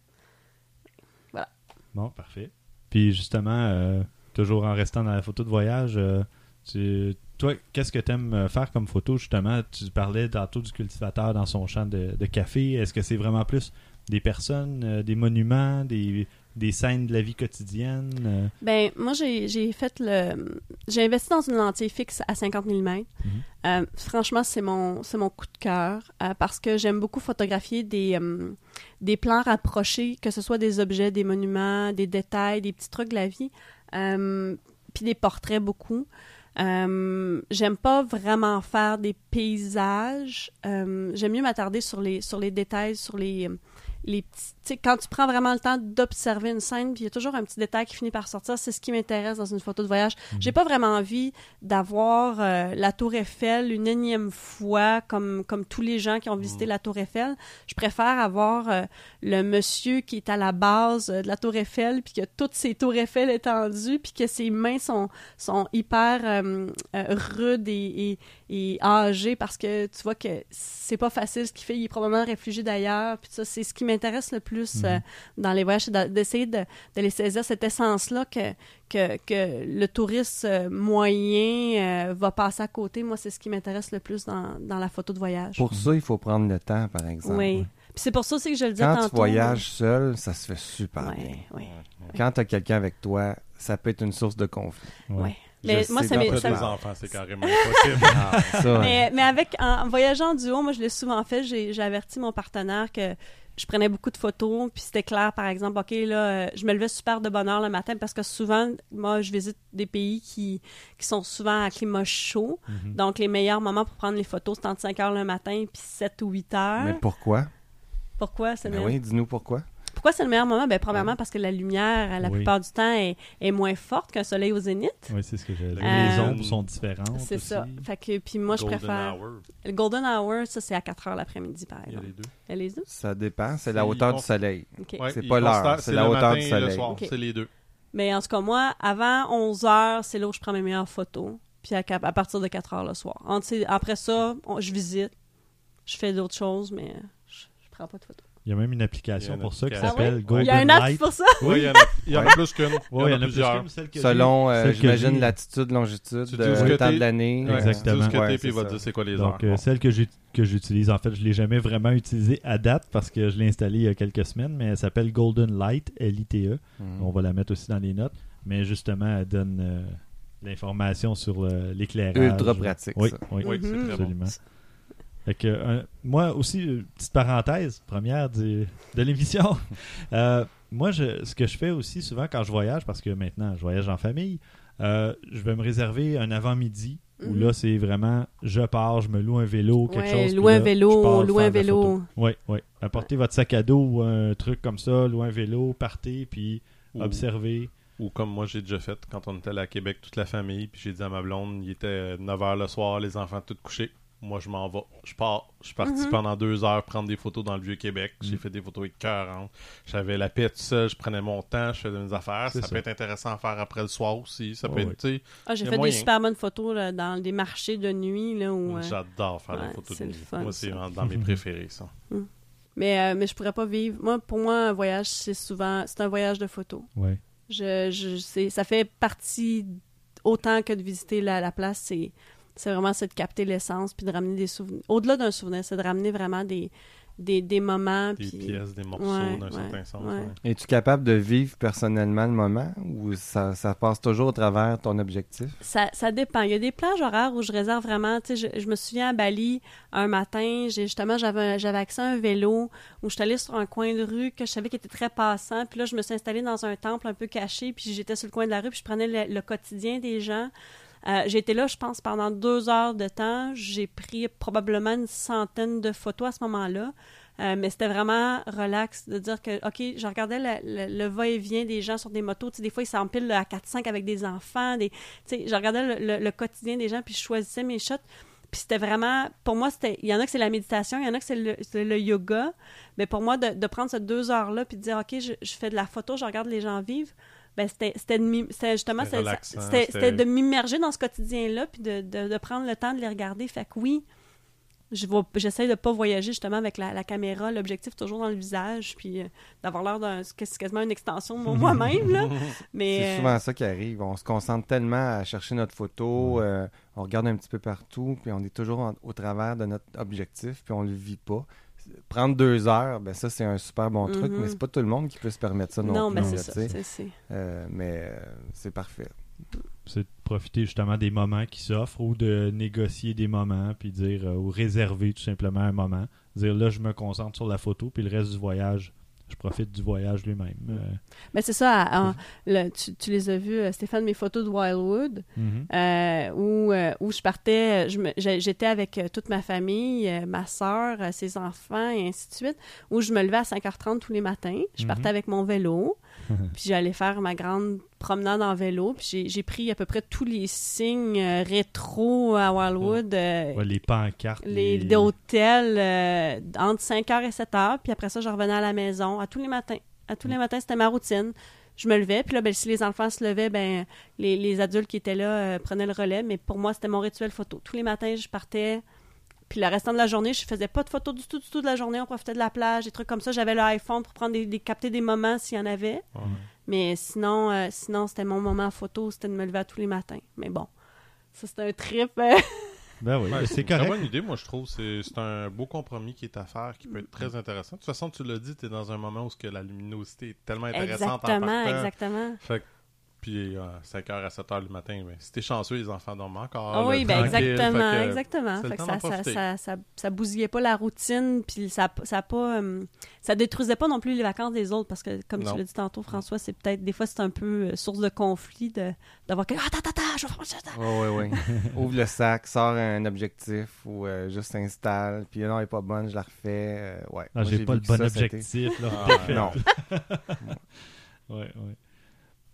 [SPEAKER 4] Voilà.
[SPEAKER 1] Bon, parfait. Puis justement, euh, toujours en restant dans la photo de voyage, euh, tu- toi, qu'est-ce que tu aimes faire comme photo justement? Tu parlais tantôt du cultivateur dans son champ de, de café. Est-ce que c'est vraiment plus des personnes, euh, des monuments, des, des scènes de la vie quotidienne euh?
[SPEAKER 4] Ben, moi, j'ai j'ai fait le. J'ai investi dans une lentille fixe à 50 mm.
[SPEAKER 1] Mhm.
[SPEAKER 4] Euh, franchement, c'est mon, c'est mon coup de cœur euh, parce que j'aime beaucoup photographier des, des plans rapprochés, que ce soit des objets, des monuments, des détails, des petits trucs de la vie, puis des portraits beaucoup. Euh, j'aime pas vraiment faire des paysages. Euh, j'aime mieux m'attarder sur les, sur les détails, sur les, les petits. Quand tu prends vraiment le temps d'observer une scène, puis il y a toujours un petit détail qui finit par sortir, c'est ce qui m'intéresse dans une photo de voyage. J'ai pas vraiment envie d'avoir euh, la Tour Eiffel une énième fois, comme, comme tous les gens qui ont visité la Tour Eiffel. Je préfère avoir euh, le monsieur qui est à la base euh, de la Tour Eiffel, puis que toutes ces Tours Eiffel étendues, puis que ses mains sont, sont hyper euh, euh, rudes et, et, et âgées, parce que tu vois que c'est pas facile ce qu'il fait. Il est probablement réfugié d'ailleurs, puis ça, c'est ce qui m'intéresse le plus
[SPEAKER 1] Mhm.
[SPEAKER 4] euh, dans les voyages, c'est d'essayer de, de les saisir cette essence-là que, que, que le touriste euh, moyen euh, va passer à côté. Moi, c'est ce qui m'intéresse le plus dans, dans la photo de voyage.
[SPEAKER 3] Pour ça, il faut prendre le temps, par exemple.
[SPEAKER 4] oui. Puis c'est pour ça aussi que je le disais
[SPEAKER 3] Quand
[SPEAKER 4] tantôt.
[SPEAKER 3] tu voyages seul, ça se fait super
[SPEAKER 4] Ouais,
[SPEAKER 3] bien.
[SPEAKER 4] ouais,
[SPEAKER 3] Quand tu as quelqu'un avec toi, ça peut être une source de conflit. Je
[SPEAKER 4] Mais moi, ça m'est-
[SPEAKER 3] pas
[SPEAKER 4] ça-
[SPEAKER 2] T'as
[SPEAKER 3] ça-
[SPEAKER 2] des enfants, c'est carrément impossible.
[SPEAKER 3] Ah, ça,
[SPEAKER 4] Mais, mais avec en, en voyageant en duo, moi je l'ai souvent fait. J'ai j'ai averti mon partenaire que je prenais beaucoup de photos, puis c'était clair, par exemple, ok là, euh, je me levais super de bonne heure le matin parce que souvent, moi, je visite des pays qui, qui sont souvent à climat chaud.
[SPEAKER 1] Mhm.
[SPEAKER 4] Donc les meilleurs moments pour prendre les photos, c'est entre 5 heures le matin puis 7 ou 8 heures.
[SPEAKER 3] Mais pourquoi?
[SPEAKER 4] Pourquoi c'est
[SPEAKER 3] Ben oui, dis-nous pourquoi.
[SPEAKER 4] Pourquoi c'est le meilleur moment? Ben premièrement parce que la lumière, la
[SPEAKER 1] Oui.
[SPEAKER 4] plupart du temps, est, est moins forte qu'un soleil au zénith.
[SPEAKER 1] Oui, c'est ce que j'ai dit.
[SPEAKER 4] Euh,
[SPEAKER 1] Les ombres sont différentes.
[SPEAKER 4] C'est ça. Fait que puis moi je
[SPEAKER 2] Golden
[SPEAKER 4] préfère
[SPEAKER 2] Hour,
[SPEAKER 4] le golden hour, ça c'est à 4 heures l'après-midi par
[SPEAKER 2] il y a
[SPEAKER 4] exemple.
[SPEAKER 2] les deux.
[SPEAKER 4] Il y a les deux?
[SPEAKER 3] Ça dépend, c'est la hauteur du soleil.
[SPEAKER 2] Ouais,
[SPEAKER 3] C'est pas l'heure, c'est la hauteur
[SPEAKER 2] matin
[SPEAKER 3] du soleil.
[SPEAKER 2] C'est les deux.
[SPEAKER 4] Mais en tout cas, moi, avant 11 heures, c'est là où je prends mes meilleures photos. Puis à, à partir de 4 heures le soir. Entre après ça, on- je visite. Je fais d'autres choses, mais je, je prends pas de photos.
[SPEAKER 1] Il y a même une application
[SPEAKER 2] une
[SPEAKER 1] pour ça qui s'appelle
[SPEAKER 2] Ah
[SPEAKER 1] Golden
[SPEAKER 4] Il y a un app
[SPEAKER 1] Light.
[SPEAKER 4] pour ça?
[SPEAKER 2] Oui, il y en a, plus qu'une. Il y en a, plusieurs.
[SPEAKER 1] qu'une, celle que
[SPEAKER 3] Selon, euh, j'imagine, latitude, longitude,
[SPEAKER 2] Tu dis où
[SPEAKER 3] euh,
[SPEAKER 2] ce que
[SPEAKER 3] le temps de l'année.
[SPEAKER 1] Exactement.
[SPEAKER 2] Tu dis ce que
[SPEAKER 3] Ouais,
[SPEAKER 2] t'es, puis il va dire c'est quoi les
[SPEAKER 1] Donc,
[SPEAKER 2] heures.
[SPEAKER 1] euh,
[SPEAKER 2] Bon.
[SPEAKER 1] celle que j'utilise, en fait, je l'ai jamais vraiment utilisée à date parce que je l'ai installée il y a quelques semaines, mais elle s'appelle Golden Light, L-I-T-E.
[SPEAKER 3] Mhm.
[SPEAKER 1] On va la mettre aussi dans les notes. Mais justement, elle donne euh, l'information sur euh, l'éclairage.
[SPEAKER 3] Ultra pratique,
[SPEAKER 1] Oui,
[SPEAKER 3] ça.
[SPEAKER 1] oui, absolument. Fait que, euh, moi aussi, euh, petite parenthèse, première du- de l'émission. Euh, moi, je, ce que je fais aussi souvent quand je voyage, parce que maintenant je voyage en famille, euh, je vais me réserver un avant-midi où
[SPEAKER 4] Mhm.
[SPEAKER 1] là, c'est vraiment je pars, je me loue un vélo, quelque
[SPEAKER 4] Ouais,
[SPEAKER 1] chose.
[SPEAKER 4] louer un vélo,
[SPEAKER 1] faire
[SPEAKER 4] un vélo.
[SPEAKER 1] Oui, oui. Apportez votre sac à dos ou un truc comme ça, louer un vélo, partez, puis
[SPEAKER 2] Ou,
[SPEAKER 1] observez.
[SPEAKER 2] ou comme moi j'ai déjà fait quand on était allé à Québec, toute la famille, puis j'ai dit à ma blonde, il était 9h le soir, les enfants tous couchés. Moi, je m'en vais. Je pars. Je suis parti
[SPEAKER 4] Mhm.
[SPEAKER 2] pendant deux heures prendre des photos dans le vieux Québec. J'ai
[SPEAKER 1] Mhm.
[SPEAKER 2] fait des photos écœurantes. J'avais la paix tout seul. Je prenais mon temps. Je faisais mes affaires. Ça,
[SPEAKER 1] ça.
[SPEAKER 2] peut être intéressant à faire après le soir aussi. Ça
[SPEAKER 1] Oh,
[SPEAKER 2] peut être,
[SPEAKER 1] oui.
[SPEAKER 2] tu sais,
[SPEAKER 4] Ah, j'ai fait
[SPEAKER 2] moyen.
[SPEAKER 4] des super bonnes photos là, dans des marchés de nuit. Là, où, euh,
[SPEAKER 2] J'adore faire
[SPEAKER 4] ouais,
[SPEAKER 2] des photos de
[SPEAKER 4] le
[SPEAKER 2] nuit.
[SPEAKER 4] fun,
[SPEAKER 2] Moi, c'est dans dans mes préférés, ça.
[SPEAKER 4] mais, euh, mais je pourrais pas vivre. Moi, pour moi, un voyage, c'est souvent c'est un voyage de photos.
[SPEAKER 1] Ouais.
[SPEAKER 4] Je, je, c'est- ça fait partie autant que de visiter la, la place. C'est, c'est vraiment c'est de capter l'essence puis de ramener des souvenirs. Au-delà d'un souvenir, c'est de ramener vraiment des, des, des moments.
[SPEAKER 2] Des
[SPEAKER 4] puis-
[SPEAKER 2] pièces, des morceaux
[SPEAKER 4] Ouais,
[SPEAKER 2] d'un
[SPEAKER 4] ouais,
[SPEAKER 2] certain sens.
[SPEAKER 4] ouais.
[SPEAKER 2] ouais.
[SPEAKER 3] Es-tu capable de vivre personnellement le moment ou ça, ça passe toujours au travers ton objectif?
[SPEAKER 4] Ça, ça dépend. Il y a des plages horaires où je réserve vraiment. Tu sais, je, je me souviens à Bali, un matin, j'ai justement, j'avais, accès à un vélo où je suis allée sur un coin de rue que je savais qui était très passant. Puis là, je me suis installée dans un temple un peu caché. Puis j'étais sur le coin de la rue. Puis je prenais le, le quotidien des gens. Euh, été là, je pense, pendant deux heures de temps. J'ai pris probablement une centaine de photos à ce moment-là. Euh, mais c'était vraiment relax de dire que, OK, je regardais le, va-et-vient des gens sur des motos. Tu sais, des fois, ils s'empilent à 4-5 avec des enfants. Tu sais, je regardais le, quotidien des gens, puis je choisissais mes shots. Puis c'était vraiment, pour moi, c'était, il y en a que c'est la méditation, il y en a que c'est le, yoga. Mais pour moi, de, de prendre ces deux heures-là, puis de dire, OK, je, je fais de la photo, je regarde les gens vivre, ben c'était, justement,
[SPEAKER 2] C'était
[SPEAKER 4] de m'immerger dans ce quotidien-là, puis de, de, de prendre le temps de les regarder. Fait que oui, je j'essaie de pas voyager justement avec la, la caméra, l'objectif toujours dans le visage, puis euh, d'avoir l'air d'un, c'est quasiment une extension de moi-même, là. Mais,
[SPEAKER 3] C'est
[SPEAKER 4] euh,
[SPEAKER 3] souvent ça qui arrive. On se concentre tellement à chercher notre photo, euh, on regarde un petit peu partout, puis on est toujours en- au travers de notre objectif, puis on le vit pas. Prendre deux heures, ben ça c'est un super bon truc,
[SPEAKER 4] Mhm.
[SPEAKER 3] mais c'est pas tout le monde qui peut se permettre ça non,
[SPEAKER 4] non,
[SPEAKER 3] plus.
[SPEAKER 4] mais c'est
[SPEAKER 3] là,
[SPEAKER 4] ça,
[SPEAKER 3] Euh, mais euh, c'est parfait.
[SPEAKER 1] c'est de profiter justement des moments qui s'offrent ou de négocier des moments puis dire euh, ou réserver tout simplement un moment dire là je me concentre sur la photo puis le reste du voyage je profite du voyage lui-même Euh,
[SPEAKER 4] Mais c'est ça, à- en- le- tu, tu les as vus, euh, Stéphane, mes photos de Wildwood,
[SPEAKER 1] mhm.
[SPEAKER 4] euh, où, euh, où je partais, j'étais avec toute ma famille, ma soeur, ses enfants, et ainsi de suite, où je me levais à 5h30 tous les matins. Je
[SPEAKER 1] Mhm.
[SPEAKER 4] partais avec mon vélo, puis j'allais faire ma grande promenade en vélo, puis j'ai- pris à peu près tous les signes euh, rétro à Wildwood. euh,
[SPEAKER 1] Ouais, les pancartes
[SPEAKER 4] les,
[SPEAKER 1] les-
[SPEAKER 4] les hôtels euh, entre 5h et 7h, puis après ça, je revenais à la maison à tous les matins. À tous les matins, c'était ma routine. Je me levais, puis là, ben, si les enfants se levaient, ben, les, les adultes qui étaient là euh, prenaient le relais, mais pour moi, c'était mon rituel photo. Tous les matins, je partais, puis le restant de la journée, je faisais pas de photos du tout, du tout de la journée, on profitait de la plage, des trucs comme ça. J'avais l'iPhone pour prendre des, des- capter des moments s'il y en avait, mais sinon, euh, sinon c'était mon moment photo, c'était de me lever à tous les matins. Mais bon, ça, c'était un trip. euh,
[SPEAKER 1] ben oui
[SPEAKER 2] Ouais,
[SPEAKER 1] mais
[SPEAKER 2] c'est
[SPEAKER 1] c'est
[SPEAKER 2] une
[SPEAKER 1] correct
[SPEAKER 2] bonne idée, moi, je trouve. C'est c'est un beau compromis qui est à faire, qui peut être très intéressant. De toute façon, tu l'as dit, tu es dans un moment où ce que la luminosité est tellement intéressante en
[SPEAKER 4] exactement,
[SPEAKER 2] partant.
[SPEAKER 4] exactement.
[SPEAKER 2] Fait que- puis euh, 5h à 7h le matin, ben, si t'es chanceux, les enfants dorment encore. Là,
[SPEAKER 4] oui, ben exactement,
[SPEAKER 2] Fait que,
[SPEAKER 4] exactement. Fait que ça, ça, ça, ça, ça bousillait pas la routine, puis ça, ça pas, euh, ça détruisait pas non plus les vacances des autres, parce que comme
[SPEAKER 2] Non.
[SPEAKER 4] tu l'as dit tantôt, François, c'est peut-être des fois c'est un peu euh, source de conflit de d'avoir que ah attends attends, attends, je vais faire ça.
[SPEAKER 3] Oui, oui, oui. Ouvre le sac, sors un objectif ou euh, juste installe. Puis non, elle est pas bonne, je la refais. euh, ouais.
[SPEAKER 1] Ah, j'ai pas le bon objectif là.
[SPEAKER 2] Ah,
[SPEAKER 3] Non.
[SPEAKER 1] ouais, ouais.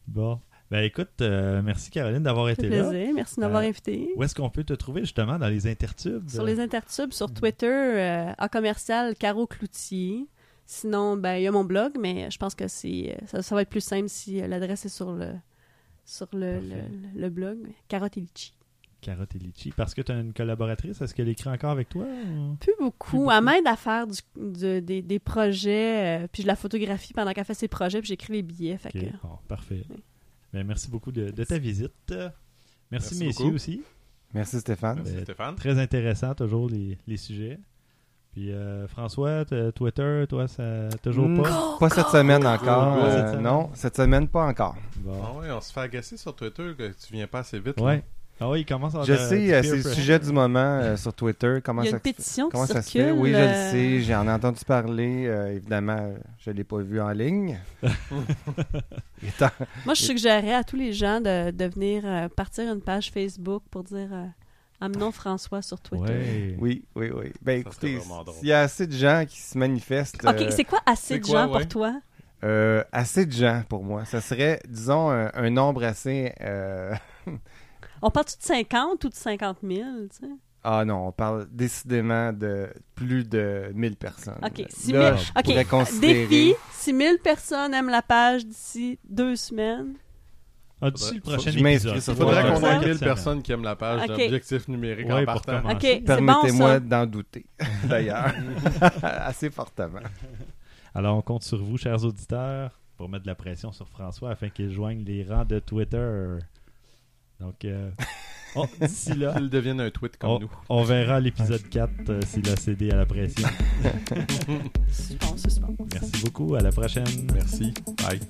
[SPEAKER 1] bon ben écoute euh, merci Caroline d'avoir été
[SPEAKER 4] fait
[SPEAKER 1] là
[SPEAKER 4] plaisir, merci de m'avoir
[SPEAKER 1] Euh,
[SPEAKER 4] invité.
[SPEAKER 1] où est-ce qu'on peut te trouver justement dans les intertubes?
[SPEAKER 4] Sur les intertubes, sur Twitter, euh, à commercial Caro Cloutier. Sinon, ben il y a mon blog, mais je pense que c'est ça, ça va être plus simple si euh, l'adresse est sur le sur le, le, le blog. Carotte et litchi.
[SPEAKER 1] Carotte et Litchi parce que tu as une collaboratrice est-ce qu'elle écrit encore avec toi ou-
[SPEAKER 4] Plus beaucoup.
[SPEAKER 1] Plus beaucoup.
[SPEAKER 4] Elle m'aide à faire du- de- des, des projets, euh, puis je la photographie pendant qu'elle fait ses projets, puis j'écris les billets. Fait que,
[SPEAKER 1] parfait. Ben, merci beaucoup de, de ta visite. Merci,
[SPEAKER 2] Merci
[SPEAKER 1] messieurs
[SPEAKER 2] beaucoup.
[SPEAKER 1] aussi.
[SPEAKER 3] Merci Stéphane.
[SPEAKER 2] Merci
[SPEAKER 1] Ben,
[SPEAKER 2] Stéphane.
[SPEAKER 1] Très intéressant toujours les, les sujets. Puis euh, François, t- Twitter, toi, ça toujours
[SPEAKER 3] Mm.
[SPEAKER 1] pas?
[SPEAKER 3] Pas cette semaine encore.
[SPEAKER 2] go.
[SPEAKER 3] euh,
[SPEAKER 1] Cette semaine.
[SPEAKER 3] non, cette semaine pas encore.
[SPEAKER 1] Bon.
[SPEAKER 2] Ah ouais, on se fait agacer sur Twitter que tu viens pas assez vite.
[SPEAKER 1] Ouais.
[SPEAKER 2] là.
[SPEAKER 1] Ah oui, il commence à
[SPEAKER 3] Je
[SPEAKER 1] de-
[SPEAKER 3] sais, euh, c'est le sujet du moment euh, sur Twitter. Comment
[SPEAKER 4] Il y a
[SPEAKER 3] ça
[SPEAKER 4] une pétition qui
[SPEAKER 3] Comment ça se fait? Oui, je
[SPEAKER 4] euh,
[SPEAKER 3] le sais. J'en ai entendu parler. euh, évidemment, je ne l'ai pas vu en ligne. Étant-
[SPEAKER 4] Moi, je suggérerais à tous les gens de, de venir euh, partir une page Facebook pour dire euh, Amenons François sur Twitter.
[SPEAKER 1] Ouais.
[SPEAKER 3] Oui, oui, oui. Ben
[SPEAKER 2] Ça
[SPEAKER 3] écoutez, s'il y a assez de gens qui se manifestent,
[SPEAKER 4] Ok,
[SPEAKER 3] euh,
[SPEAKER 4] c'est quoi assez de
[SPEAKER 2] quoi,
[SPEAKER 4] gens
[SPEAKER 2] ouais?
[SPEAKER 4] pour toi?
[SPEAKER 3] euh, assez de gens pour moi. Ça serait, disons, un, un nombre assez... euh,
[SPEAKER 4] On parle-tu de 50 ou de 50 000? tu sais?
[SPEAKER 3] Ah non, on parle décidément de plus de 1000 personnes.
[SPEAKER 4] Ok, 6
[SPEAKER 3] Là,
[SPEAKER 4] 000.
[SPEAKER 3] je
[SPEAKER 4] Ok,
[SPEAKER 3] pourrais considérer-
[SPEAKER 4] défi 6 000 personnes aiment la page d'ici deux semaines.
[SPEAKER 1] Ah, d'ici le prochain épisode?
[SPEAKER 2] Il faudrait qu'on ait
[SPEAKER 4] Ouais.
[SPEAKER 2] 1000 personnes qui aiment la page
[SPEAKER 4] Ok.
[SPEAKER 2] d'objectif numérique
[SPEAKER 1] Ouais,
[SPEAKER 2] en partant.
[SPEAKER 4] bon
[SPEAKER 3] Permettez-moi d'en douter, d'ailleurs. assez fortement.
[SPEAKER 1] Alors, on compte sur vous, chers auditeurs, pour mettre de la pression sur François afin qu'il joigne les rangs de Twitter. Donc, euh, oh, d'ici là,
[SPEAKER 2] Qu'ils deviennent un tweet comme
[SPEAKER 1] on,
[SPEAKER 2] nous.
[SPEAKER 1] on verra à l'épisode 4 euh, s'il a cédé à la pression. Merci beaucoup. À la prochaine.
[SPEAKER 2] Merci. Bye.